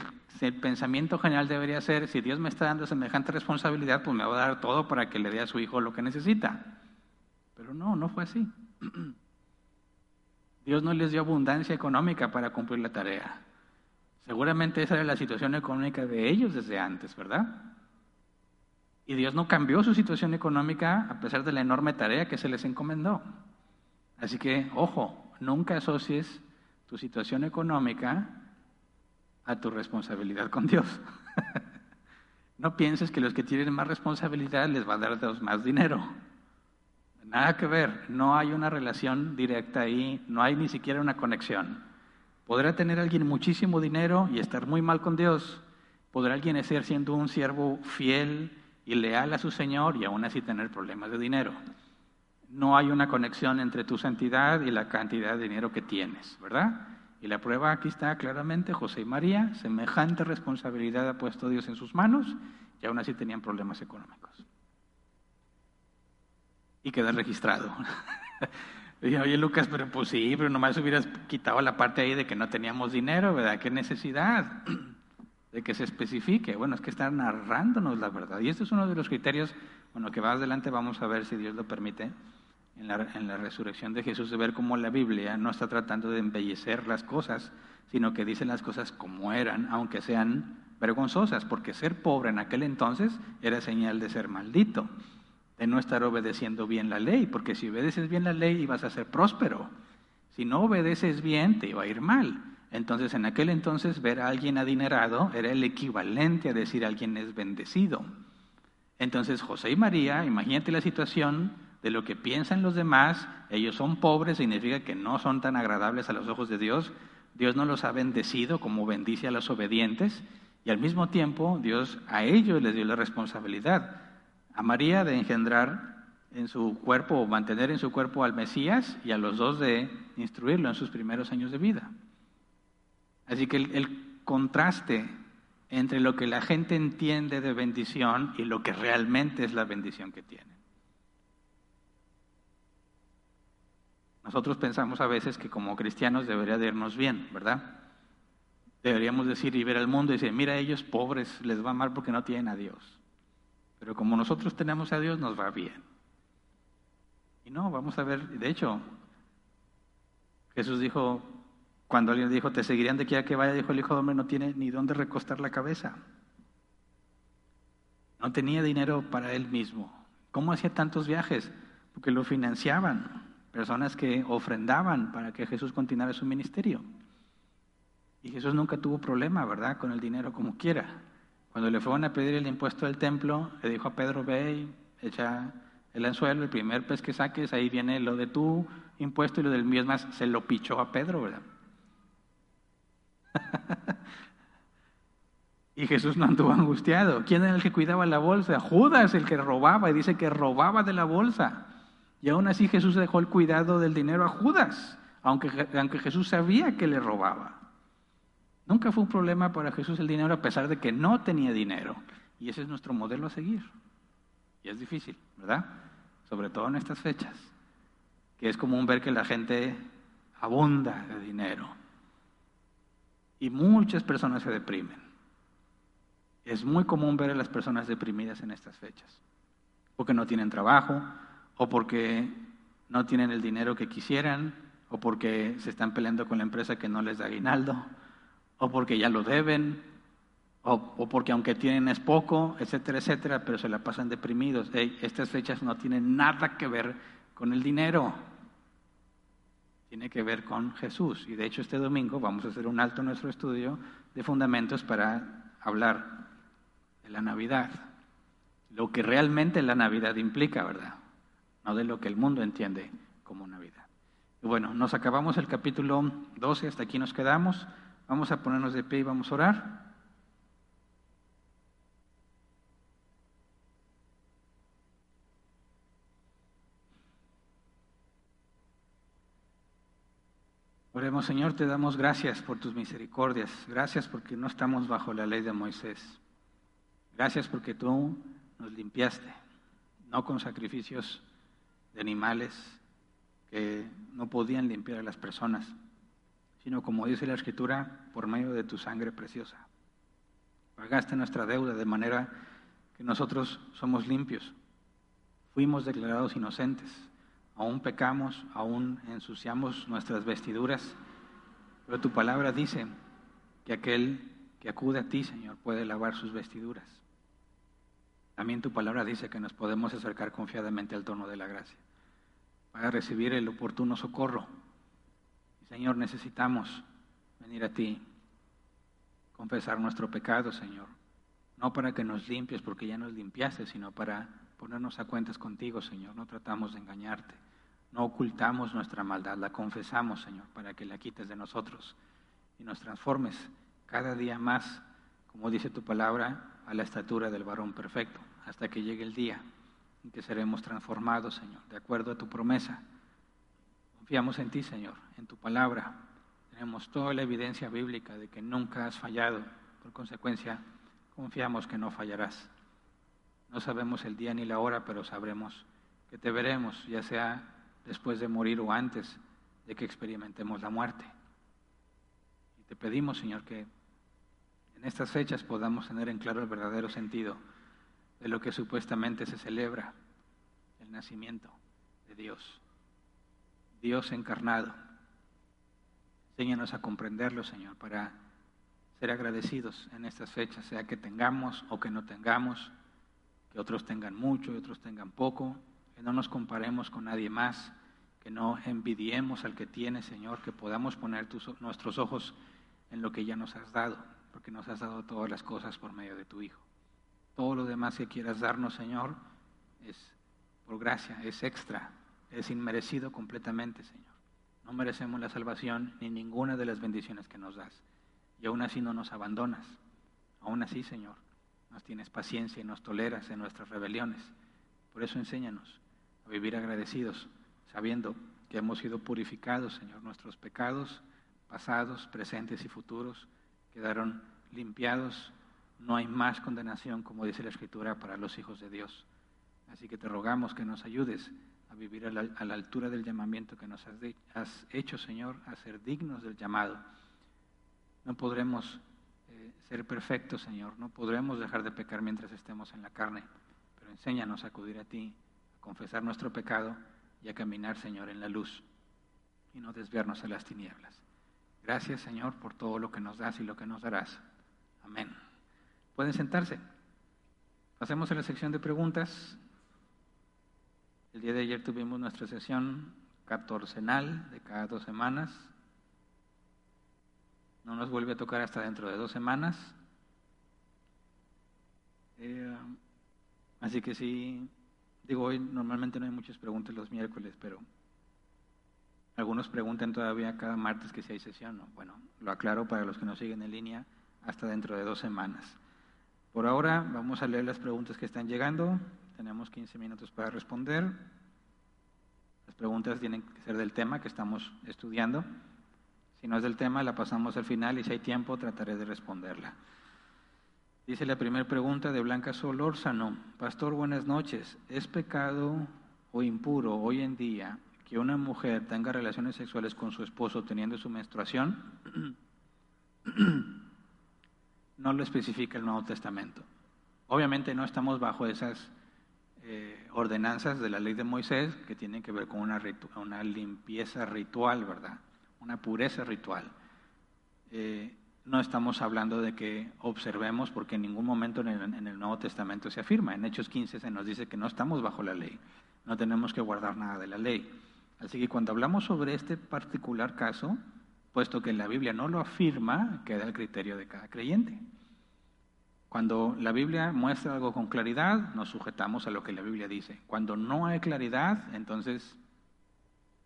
Speaker 1: pensamiento general debería ser, si Dios me está dando semejante responsabilidad, pues me va a dar todo para que le dé a su hijo lo que necesita. Pero no, no fue así. [clears throat] Dios no les dio abundancia económica para cumplir la tarea. Seguramente esa era la situación económica de ellos desde antes, ¿verdad? Y Dios no cambió su situación económica a pesar de la enorme tarea que se les encomendó. Así que, ojo, nunca asocies tu situación económica a tu responsabilidad con Dios. [laughs] no pienses que los que tienen más responsabilidad les va a dar más dinero. Nada que ver, no hay una relación directa ahí, no hay ni siquiera una conexión. Podrá tener alguien muchísimo dinero y estar muy mal con Dios. Podrá alguien ser siendo un siervo fiel y leal a su Señor y aún así tener problemas de dinero. No hay una conexión entre tu santidad y la cantidad de dinero que tienes, ¿verdad? Y la prueba aquí está claramente, José y María, semejante responsabilidad ha puesto Dios en sus manos y aún así tenían problemas económicos. Y queda registrado. [laughs] Dije, oye Lucas, pero pues sí, pero nomás hubieras quitado la parte ahí de que no teníamos dinero, ¿verdad? ¿Qué necesidad? De que se especifique. Bueno, es que está narrándonos la verdad. Y este es uno de los criterios, bueno, que va adelante vamos a ver si Dios lo permite, en la, en la resurrección de Jesús, de ver cómo la Biblia no está tratando de embellecer las cosas, sino que dice las cosas como eran, aunque sean vergonzosas, porque ser pobre en aquel entonces era señal de ser maldito. de no estar obedeciendo bien la ley, porque si obedeces bien la ley ibas a ser próspero. Si no obedeces bien, te iba a ir mal. Entonces, en aquel entonces, ver a alguien adinerado era el equivalente a decir alguien es bendecido. Entonces, José y María, imagínate la situación de lo que piensan los demás, ellos son pobres, significa que no son tan agradables a los ojos de Dios, Dios no los ha bendecido como bendice a los obedientes, y al mismo tiempo Dios a ellos les dio la responsabilidad, a María de engendrar en su cuerpo o mantener en su cuerpo al Mesías y a los dos de instruirlo en sus primeros años de vida. Así que el, contraste entre lo que la gente entiende de bendición y lo que realmente es la bendición que tiene. Nosotros pensamos a veces que como cristianos debería de irnos bien, ¿verdad? Deberíamos decir y ver al mundo y decir, mira, ellos pobres les va mal porque no tienen a Dios. Pero como nosotros tenemos a Dios, nos va bien. Y no, vamos a ver, de hecho, Jesús dijo, cuando alguien dijo, te seguirían de aquí a que vaya, dijo el Hijo de Hombre, no tiene ni dónde recostar la cabeza. No tenía dinero para él mismo. ¿Cómo hacía tantos viajes? Porque lo financiaban personas que ofrendaban para que Jesús continuara su ministerio. Y Jesús nunca tuvo problema, ¿verdad?, con el dinero como quiera. Cuando le fueron a pedir el impuesto del templo, le dijo a Pedro, ve y echa el anzuelo, el primer pez que saques, ahí viene lo de tu impuesto y lo del mío es más, se lo pichó a Pedro, ¿verdad? [laughs] y Jesús no anduvo angustiado. ¿Quién era el que cuidaba la bolsa? Judas, el que robaba, y dice que robaba de la bolsa. Y aún así Jesús dejó el cuidado del dinero a Judas, aunque, aunque Jesús sabía que le robaba. Nunca fue un problema para Jesús el dinero a pesar de que no tenía dinero. Y ese es nuestro modelo a seguir. Y es difícil, ¿verdad? Sobre todo en estas fechas, que es común ver que la gente abunda de dinero. Y muchas personas se deprimen. Es muy común ver a las personas deprimidas en estas fechas, porque no tienen trabajo, o porque no tienen el dinero que quisieran, o porque se están peleando con la empresa que no les da aguinaldo, o porque ya lo deben, o, porque aunque tienen es poco, etcétera, etcétera, pero se la pasan deprimidos. estas fechas no tienen nada que ver con el dinero, tiene que ver con Jesús. Y de hecho este domingo vamos a hacer un alto en nuestro estudio de fundamentos para hablar de la Navidad, lo que realmente la Navidad implica, ¿verdad? no de lo que el mundo entiende como Navidad. Y bueno, nos acabamos el capítulo 12, hasta aquí nos quedamos. Vamos a ponernos de pie y vamos a orar. Oremos, Señor, te damos gracias por tus misericordias. Gracias porque no estamos bajo la ley de Moisés. Gracias porque tú nos limpiaste, no con sacrificios de animales que no podían limpiar a las personas, sino como dice la Escritura, por medio de tu sangre preciosa. Pagaste nuestra deuda de manera que nosotros somos limpios. Fuimos declarados inocentes. Aún pecamos, aún ensuciamos nuestras vestiduras, pero tu palabra dice que aquel que acude a ti, Señor, puede lavar sus vestiduras. También tu palabra dice que nos podemos acercar confiadamente al trono de la gracia para recibir el oportuno socorro. Señor, necesitamos venir a ti, confesar nuestro pecado, Señor. No para que nos limpies porque ya nos limpiaste, sino para ponernos a cuentas contigo, Señor. No tratamos de engañarte. No ocultamos nuestra maldad, la confesamos, Señor, para que la quites de nosotros y nos transformes cada día más, como dice tu palabra, a la estatura del varón perfecto hasta que llegue el día en que seremos transformados, Señor, de acuerdo a tu promesa. Confiamos en ti, Señor, en tu palabra. Tenemos toda la evidencia bíblica de que nunca has fallado. Por consecuencia, confiamos que no fallarás. No sabemos el día ni la hora, pero sabremos que te veremos, ya sea después de morir o antes de que experimentemos la muerte. Y te pedimos, Señor, que en estas fechas podamos tener en claro el verdadero sentido de lo que supuestamente se celebra, el nacimiento de Dios, Dios encarnado. Enséñanos a comprenderlo, Señor, para ser agradecidos en estas fechas, sea que tengamos o que no tengamos, que otros tengan mucho y otros tengan poco, que no nos comparemos con nadie más, que no envidiemos al que tiene, Señor, que podamos poner nuestros ojos en lo que ya nos has dado, porque nos has dado todas las cosas por medio de tu Hijo. Todo lo demás que quieras darnos, Señor, es por gracia, es extra, es inmerecido completamente, Señor. No merecemos la salvación ni ninguna de las bendiciones que nos das. Y aún así no nos abandonas. Aún así, Señor, nos tienes paciencia y nos toleras en nuestras rebeliones. Por eso enséñanos a vivir agradecidos, sabiendo que hemos sido purificados, Señor. Nuestros pecados pasados, presentes y futuros quedaron limpiados. No hay más condenación, como dice la Escritura, para los hijos de Dios. Así que te rogamos que nos ayudes a vivir a la, altura del llamamiento que nos has, hecho, Señor, a ser dignos del llamado. No podremos eh, ser perfectos, Señor, no podremos dejar de pecar mientras estemos en la carne, enséñanos a acudir a ti, a confesar nuestro pecado y a caminar, Señor, en la luz y no desviarnos a las tinieblas. Gracias, Señor, por todo lo que nos das y lo que nos darás. Amén. Pueden sentarse. Pasemos a la sección de preguntas. El día de ayer tuvimos nuestra sesión catorcenal de cada dos semanas. No nos vuelve a tocar hasta dentro de dos semanas. Eh, así que sí, digo, hoy normalmente no hay muchas preguntas los miércoles, pero algunos preguntan todavía cada martes que si hay sesión. No. Bueno, lo aclaro para los que nos siguen en línea hasta dentro de dos semanas. Por ahora vamos a leer las preguntas que están llegando. Tenemos 15 minutos para responder. Las preguntas tienen que ser del tema que estamos estudiando. Si no es del tema, la pasamos al final y si hay tiempo trataré de responderla. Dice la primera pregunta de Blanca Solórzano. Pastor, buenas noches. ¿Es pecado o impuro hoy en día que una mujer tenga relaciones sexuales con su esposo teniendo su menstruación? [clears throat] no lo especifica el Nuevo Testamento. Obviamente no estamos bajo esas eh, ordenanzas de la ley de Moisés que tienen que ver con una, una limpieza ritual, ¿verdad? Una pureza ritual. Eh, no estamos hablando de que observemos, porque en ningún momento en el, Nuevo Testamento se afirma. En Hechos 15 se nos dice que no estamos bajo la ley, no tenemos que guardar nada de la ley. Así que cuando hablamos sobre este particular caso, puesto que la Biblia no lo afirma, queda el criterio de cada creyente. Cuando la Biblia muestra algo con claridad, nos sujetamos a lo que la Biblia dice. Cuando no hay claridad, entonces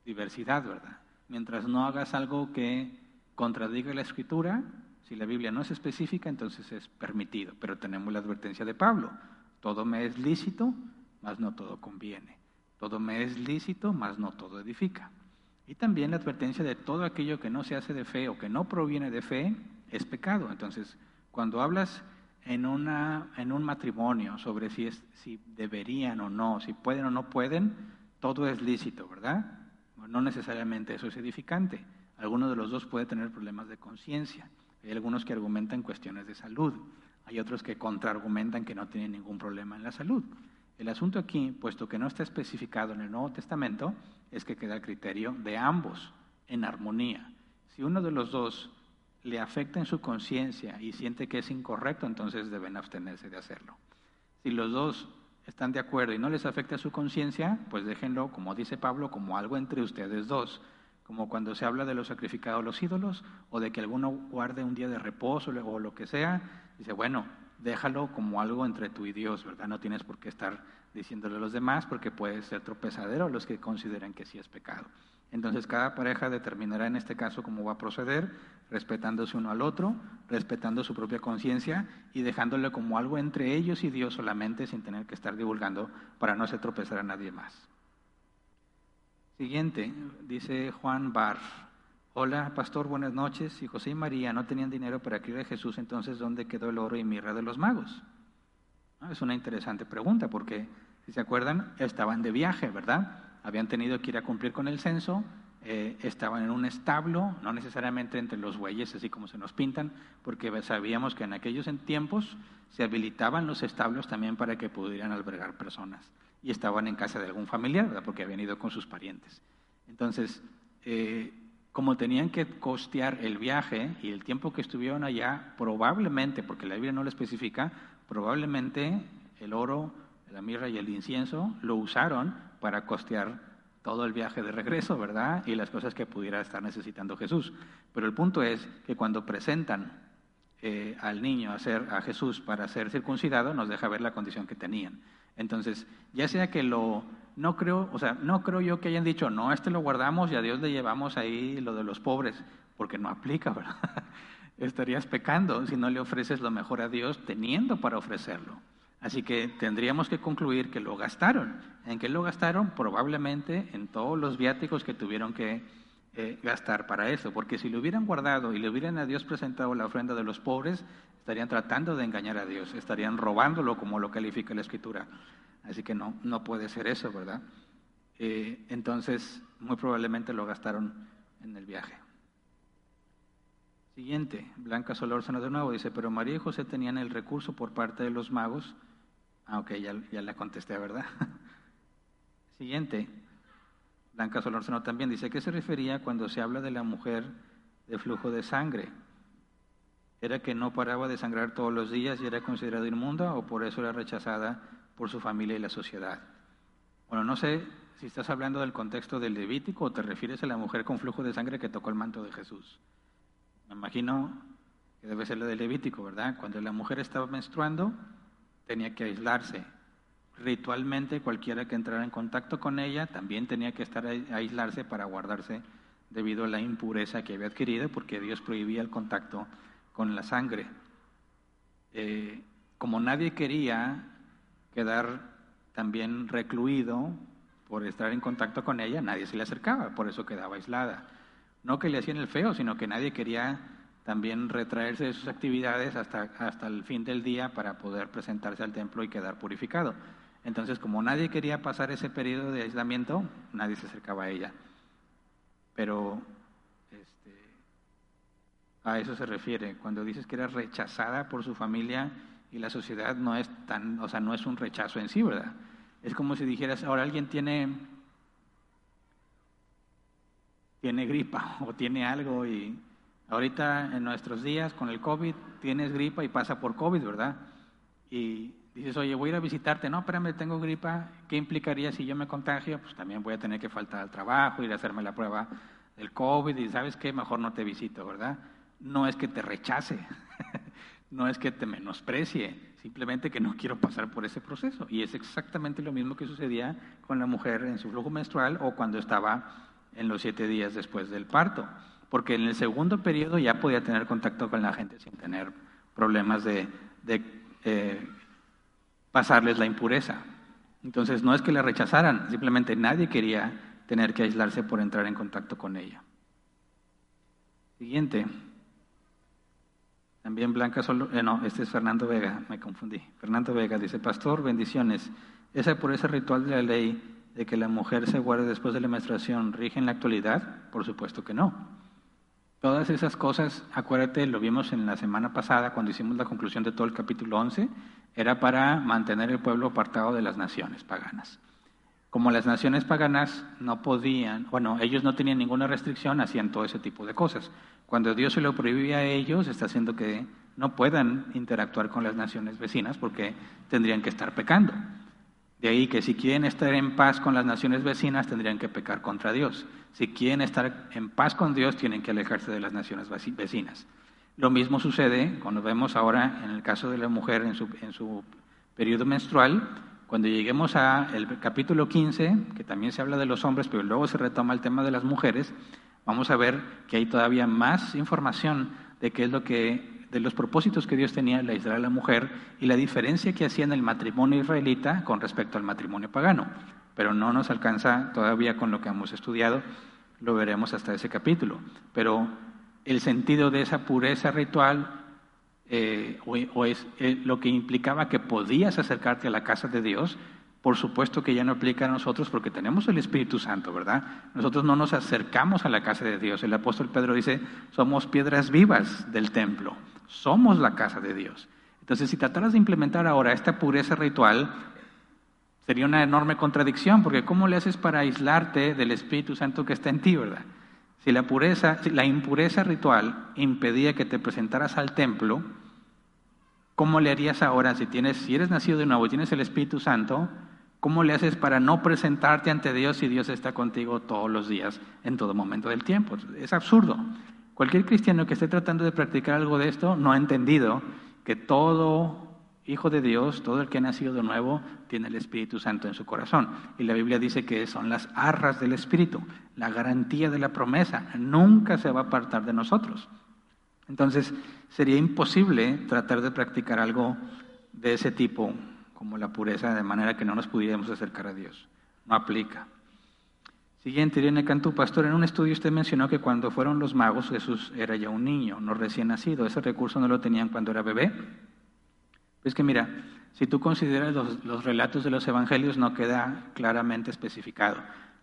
Speaker 1: diversidad, ¿verdad? Mientras no hagas algo que contradiga la escritura, si la Biblia no es específica, entonces es permitido. Pero tenemos la advertencia de Pablo. Todo me es lícito, mas no todo conviene. Todo me es lícito, mas no todo edifica. Y también la advertencia de todo aquello que no se hace de fe o que no proviene de fe es pecado. Entonces, cuando hablas en, en un matrimonio sobre si, es, si deberían o no, si pueden o no pueden, todo es lícito, ¿verdad? No necesariamente eso es edificante. Alguno de los dos puede tener problemas de conciencia. Hay algunos que argumentan cuestiones de salud. Hay otros que contraargumentan que no tienen ningún problema en la salud. El asunto aquí, puesto que no está especificado en el Nuevo Testamento, es que queda el criterio de ambos en armonía. Si uno de los dos le afecta en su conciencia y siente que es incorrecto, entonces deben abstenerse de hacerlo. Si los dos están de acuerdo y no les afecta su conciencia, pues déjenlo, como dice Pablo, como algo entre ustedes dos, como cuando se habla de los sacrificados a los ídolos o de que alguno guarde un día de reposo o lo que sea, dice, bueno, déjalo como algo entre tú y Dios, ¿verdad? No tienes por qué estar diciéndole a los demás porque puede ser tropezadero a los que consideren que sí es pecado. Entonces cada pareja determinará en este caso cómo va a proceder, respetándose uno al otro, respetando su propia conciencia y dejándole como algo entre ellos y Dios solamente sin tener que estar divulgando para no hacer tropezar a nadie más. Siguiente, dice Juan Bar. Hola, pastor, buenas noches. Si José y María no tenían dinero para criar a Jesús, entonces ¿dónde quedó el oro y mirra de los magos? Ah, es una interesante pregunta porque, si se acuerdan, estaban de viaje, ¿verdad? habían tenido que ir a cumplir con el censo, eh, estaban en un establo, no necesariamente entre los bueyes, así como se nos pintan, porque sabíamos que en aquellos tiempos se habilitaban los establos también para que pudieran albergar personas. Y estaban en casa de algún familiar, ¿verdad? porque habían ido con sus parientes. Entonces, eh, como tenían que costear el viaje y el tiempo que estuvieron allá, probablemente, porque la Biblia no lo especifica, probablemente el oro la mirra y el incienso, lo usaron para costear todo el viaje de regreso, ¿verdad? Y las cosas que pudiera estar necesitando Jesús. Pero el punto es que cuando presentan eh, al niño a, ser, a Jesús para ser circuncidado, nos deja ver la condición que tenían. Entonces, ya sea que lo, no creo, o sea, no creo yo que hayan dicho, no, este lo guardamos y a Dios le llevamos ahí lo de los pobres, porque no aplica, [laughs] ¿verdad? Estarías pecando si no le ofreces lo mejor a Dios teniendo para ofrecerlo. Así que tendríamos que concluir que lo gastaron. ¿En qué lo gastaron? Probablemente en todos los viáticos que tuvieron que eh, gastar para eso, porque si lo hubieran guardado y le hubieran a Dios presentado la ofrenda de los pobres, estarían tratando de engañar a Dios, estarían robándolo como lo califica la Escritura. Así que no, no puede ser eso, ¿verdad? Eh, entonces, muy probablemente lo gastaron en el viaje. Siguiente, Blanca Solórzano de nuevo dice, pero María y José tenían el recurso por parte de los magos. Ah, ok, ya, ya la contesté, ¿verdad? [laughs] Siguiente, Blanca Solórzano también dice, ¿qué se refería cuando se habla de la mujer de flujo de sangre? ¿Era que no paraba de sangrar todos los días y era considerada inmunda o por eso era rechazada por su familia y la sociedad? Bueno, no sé si estás hablando del contexto del Levítico o te refieres a la mujer con flujo de sangre que tocó el manto de Jesús. Me imagino que debe ser lo del Levítico, ¿verdad? Cuando la mujer estaba menstruando, tenía que aislarse. Ritualmente, cualquiera que entrara en contacto con ella también tenía que estar aislarse para guardarse debido a la impureza que había adquirido, porque Dios prohibía el contacto con la sangre. Eh, como nadie quería quedar también recluido por estar en contacto con ella, nadie se le acercaba, por eso quedaba aislada. No que le hacían el feo, sino que nadie quería también retraerse de sus actividades hasta, hasta el fin del día para poder presentarse al templo y quedar purificado. Entonces, como nadie quería pasar ese periodo de aislamiento, nadie se acercaba a ella. Pero este, a eso se refiere. Cuando dices que era rechazada por su familia y la sociedad, no es tan, o sea, no es un rechazo en sí, ¿verdad? Es como si dijeras, ahora alguien tiene tiene gripa o tiene algo y ahorita en nuestros días con el COVID tienes gripa y pasa por COVID, ¿verdad? Y dices, oye, voy a ir a visitarte, no, espérame, tengo gripa, ¿qué implicaría si yo me contagio? Pues también voy a tener que faltar al trabajo, ir a hacerme la prueba del COVID y sabes qué, mejor no te visito, ¿verdad? No es que te rechace, [laughs] no es que te menosprecie, simplemente que no quiero pasar por ese proceso. Y es exactamente lo mismo que sucedía con la mujer en su flujo menstrual o cuando estaba en los siete días después del parto, porque en el segundo periodo ya podía tener contacto con la gente sin tener problemas de, eh, pasarles la impureza. Entonces no es que la rechazaran, simplemente nadie quería tener que aislarse por entrar en contacto con ella. Siguiente. También Blanca solo, eh, no, este es Fernando Vega, me confundí. Fernando Vega dice, Pastor, bendiciones. Esa por ese ritual de la ley de que la mujer se guarde después de la menstruación rige en la actualidad? Por supuesto que no. Todas esas cosas, acuérdate, lo vimos en la semana pasada cuando hicimos la conclusión de todo el capítulo 11, era para mantener el pueblo apartado de las naciones paganas. Como las naciones paganas no podían, bueno, ellos no tenían ninguna restricción, hacían todo ese tipo de cosas. Cuando Dios se lo prohibía a ellos, está haciendo que no puedan interactuar con las naciones vecinas porque tendrían que estar pecando. De ahí que si quieren estar en paz con las naciones vecinas, tendrían que pecar contra Dios. Si quieren estar en paz con Dios, tienen que alejarse de las naciones vecinas. Lo mismo sucede cuando vemos ahora en el caso de la mujer en su, en su periodo menstrual, cuando lleguemos al capítulo 15, que también se habla de los hombres, pero luego se retoma el tema de las mujeres, vamos a ver que hay todavía más información de qué es lo que de los propósitos que Dios tenía en la Israel la mujer y la diferencia que hacía en el matrimonio israelita con respecto al matrimonio pagano. Pero no nos alcanza todavía con lo que hemos estudiado, lo veremos hasta ese capítulo. Pero el sentido de esa pureza ritual eh, o, es eh, lo que implicaba que podías acercarte a la casa de Dios, por supuesto que ya no aplica a nosotros porque tenemos el Espíritu Santo, ¿verdad? Nosotros no nos acercamos a la casa de Dios. El apóstol Pedro dice, somos piedras vivas del templo somos la casa de Dios. Entonces, si trataras de implementar ahora esta pureza ritual, sería una enorme contradicción, porque ¿cómo le haces para aislarte del Espíritu Santo que está en ti, verdad? Si la pureza, la impureza ritual impedía que te presentaras al templo, ¿Cómo le harías ahora si tienes, si eres nacido de nuevo y tienes el Espíritu Santo? ¿Cómo le haces para no presentarte ante Dios si Dios está contigo todos los días, en todo momento del tiempo? Es absurdo. Cualquier cristiano que esté tratando de practicar algo de esto no ha entendido que todo hijo de Dios, todo el que ha nacido de nuevo, tiene el Espíritu Santo en su corazón. Y la Biblia dice que son las arras del Espíritu, la garantía de la promesa. Nunca se va a apartar de nosotros. Entonces, sería imposible tratar de practicar algo de ese tipo, como la pureza, de manera que no nos pudiéramos acercar a Dios. No aplica. Siguiente, Irene Cantú, pastor, en un estudio usted mencionó que cuando fueron los magos Jesús era ya un niño, no recién nacido. Ese recurso no lo tenían cuando era bebé. Es que mira, si tú consideras los, relatos de los evangelios no queda claramente especificado.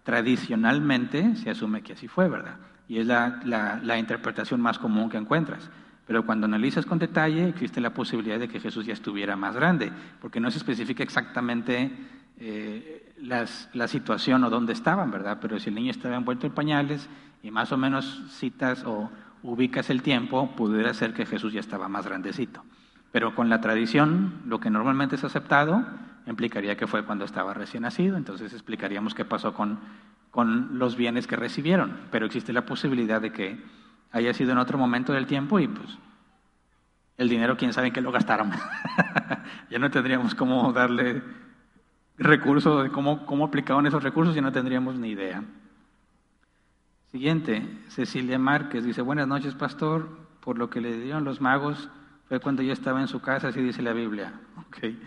Speaker 1: Tradicionalmente se asume que así fue, ¿verdad? Y es la, interpretación más común que encuentras. Pero cuando analizas con detalle, existe la posibilidad de que Jesús ya estuviera más grande, porque no se especifica exactamente eh, la situación o dónde estaban, ¿verdad? Pero si el niño estaba envuelto en pañales y más o menos citas o ubicas el tiempo, pudiera ser que Jesús ya estaba más grandecito. Pero con la tradición, lo que normalmente es aceptado, implicaría que fue cuando estaba recién nacido, entonces explicaríamos qué pasó con, con los bienes que recibieron. Pero existe la posibilidad de que haya sido en otro momento del tiempo y pues el dinero quién sabe en qué lo gastaron. [laughs] ya no tendríamos cómo darle recursos, cómo, cómo aplicaban esos recursos, ya no tendríamos ni idea. Siguiente, Cecilia Márquez dice, buenas noches, pastor, por lo que le dieron los magos fue cuando yo estaba en su casa, así dice la Biblia. Okay.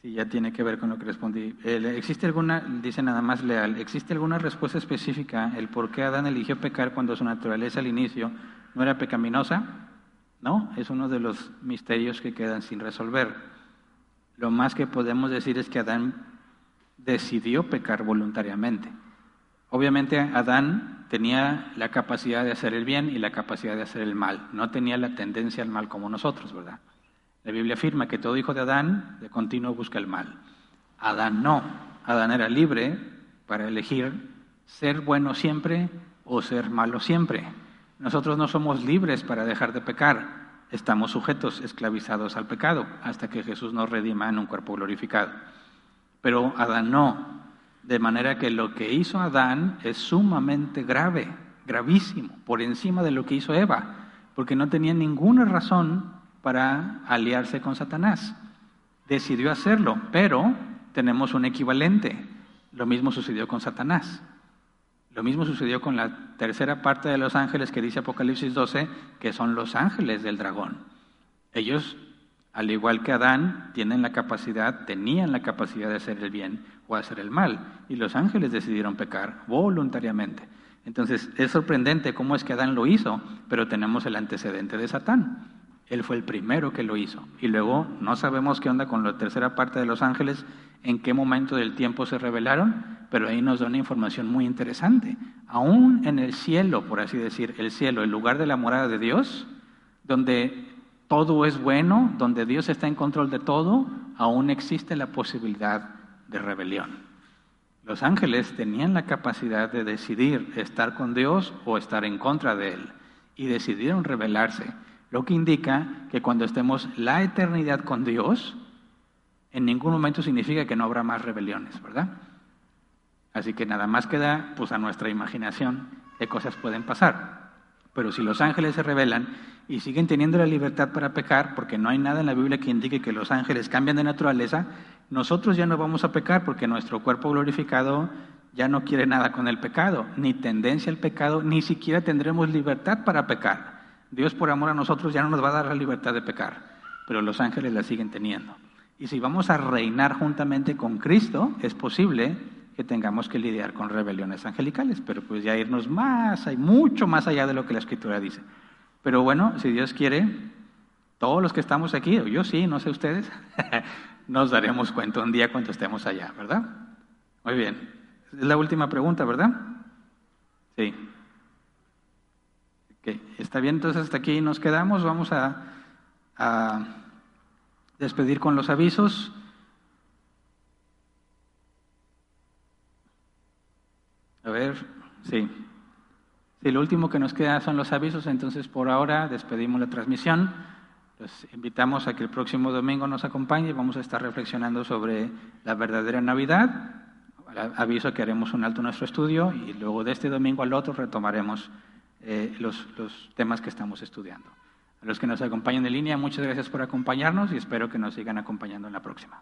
Speaker 1: Sí, ya tiene que ver con lo que respondí. ¿Existe alguna, dice nada más leal, ¿existe alguna respuesta específica el por qué Adán eligió pecar cuando su naturaleza al inicio no era pecaminosa? No, es uno de los misterios que quedan sin resolver. Lo más que podemos decir es que Adán decidió pecar voluntariamente. Obviamente Adán tenía la capacidad de hacer el bien y la capacidad de hacer el mal. No tenía la tendencia al mal como nosotros, ¿verdad? La Biblia afirma que todo hijo de Adán de continuo busca el mal. Adán no. Adán era libre para elegir ser bueno siempre o ser malo siempre. Nosotros no somos libres para dejar de pecar. Estamos sujetos, esclavizados al pecado, hasta que Jesús nos redima en un cuerpo glorificado. Pero Adán no. De manera que lo que hizo Adán es sumamente grave, gravísimo, por encima de lo que hizo Eva, porque no tenía ninguna razón para aliarse con Satanás. Decidió hacerlo, pero tenemos un equivalente. Lo mismo sucedió con Satanás. Lo mismo sucedió con la tercera parte de los ángeles que dice Apocalipsis 12, que son los ángeles del dragón. Ellos, al igual que Adán, tienen la capacidad, tenían la capacidad de hacer el bien o hacer el mal, y los ángeles decidieron pecar voluntariamente. Entonces, es sorprendente cómo es que Adán lo hizo, pero tenemos el antecedente de Satán. Él fue el primero que lo hizo. Y luego no sabemos qué onda con la tercera parte de los ángeles, en qué momento del tiempo se revelaron, pero ahí nos da una información muy interesante. Aún en el cielo, por así decir, el cielo, el lugar de la morada de Dios, donde todo es bueno, donde Dios está en control de todo, aún existe la posibilidad de rebelión. Los ángeles tenían la capacidad de decidir estar con Dios o estar en contra de Él y decidieron rebelarse. Lo que indica que cuando estemos la eternidad con Dios, en ningún momento significa que no habrá más rebeliones, ¿verdad? Así que nada más queda pues a nuestra imaginación qué cosas pueden pasar. Pero si los ángeles se rebelan y siguen teniendo la libertad para pecar, porque no hay nada en la Biblia que indique que los ángeles cambian de naturaleza, nosotros ya no vamos a pecar porque nuestro cuerpo glorificado ya no quiere nada con el pecado, ni tendencia al pecado, ni siquiera tendremos libertad para pecar. Dios por amor a nosotros ya no nos va a dar la libertad de pecar, pero los ángeles la siguen teniendo. Y si vamos a reinar juntamente con Cristo, es posible que tengamos que lidiar con rebeliones angelicales, pero pues ya irnos más, hay mucho más allá de lo que la Escritura dice. Pero bueno, si Dios quiere, todos los que estamos aquí, o yo sí, no sé ustedes, [laughs] nos daremos cuenta un día cuando estemos allá, ¿verdad? Muy bien. Es la última pregunta, ¿verdad? Sí. Está bien, entonces hasta aquí nos quedamos. Vamos a, despedir con los avisos. A ver, sí. Sí, lo último que nos queda son los avisos, entonces por ahora despedimos la transmisión. Los invitamos a que el próximo domingo nos acompañe. Vamos a estar reflexionando sobre la verdadera Navidad. Aviso que haremos un alto en nuestro estudio y luego de este domingo al otro retomaremos eh, los, los temas que estamos estudiando. A los que nos acompañan en línea, muchas gracias por acompañarnos y espero que nos sigan acompañando en la próxima.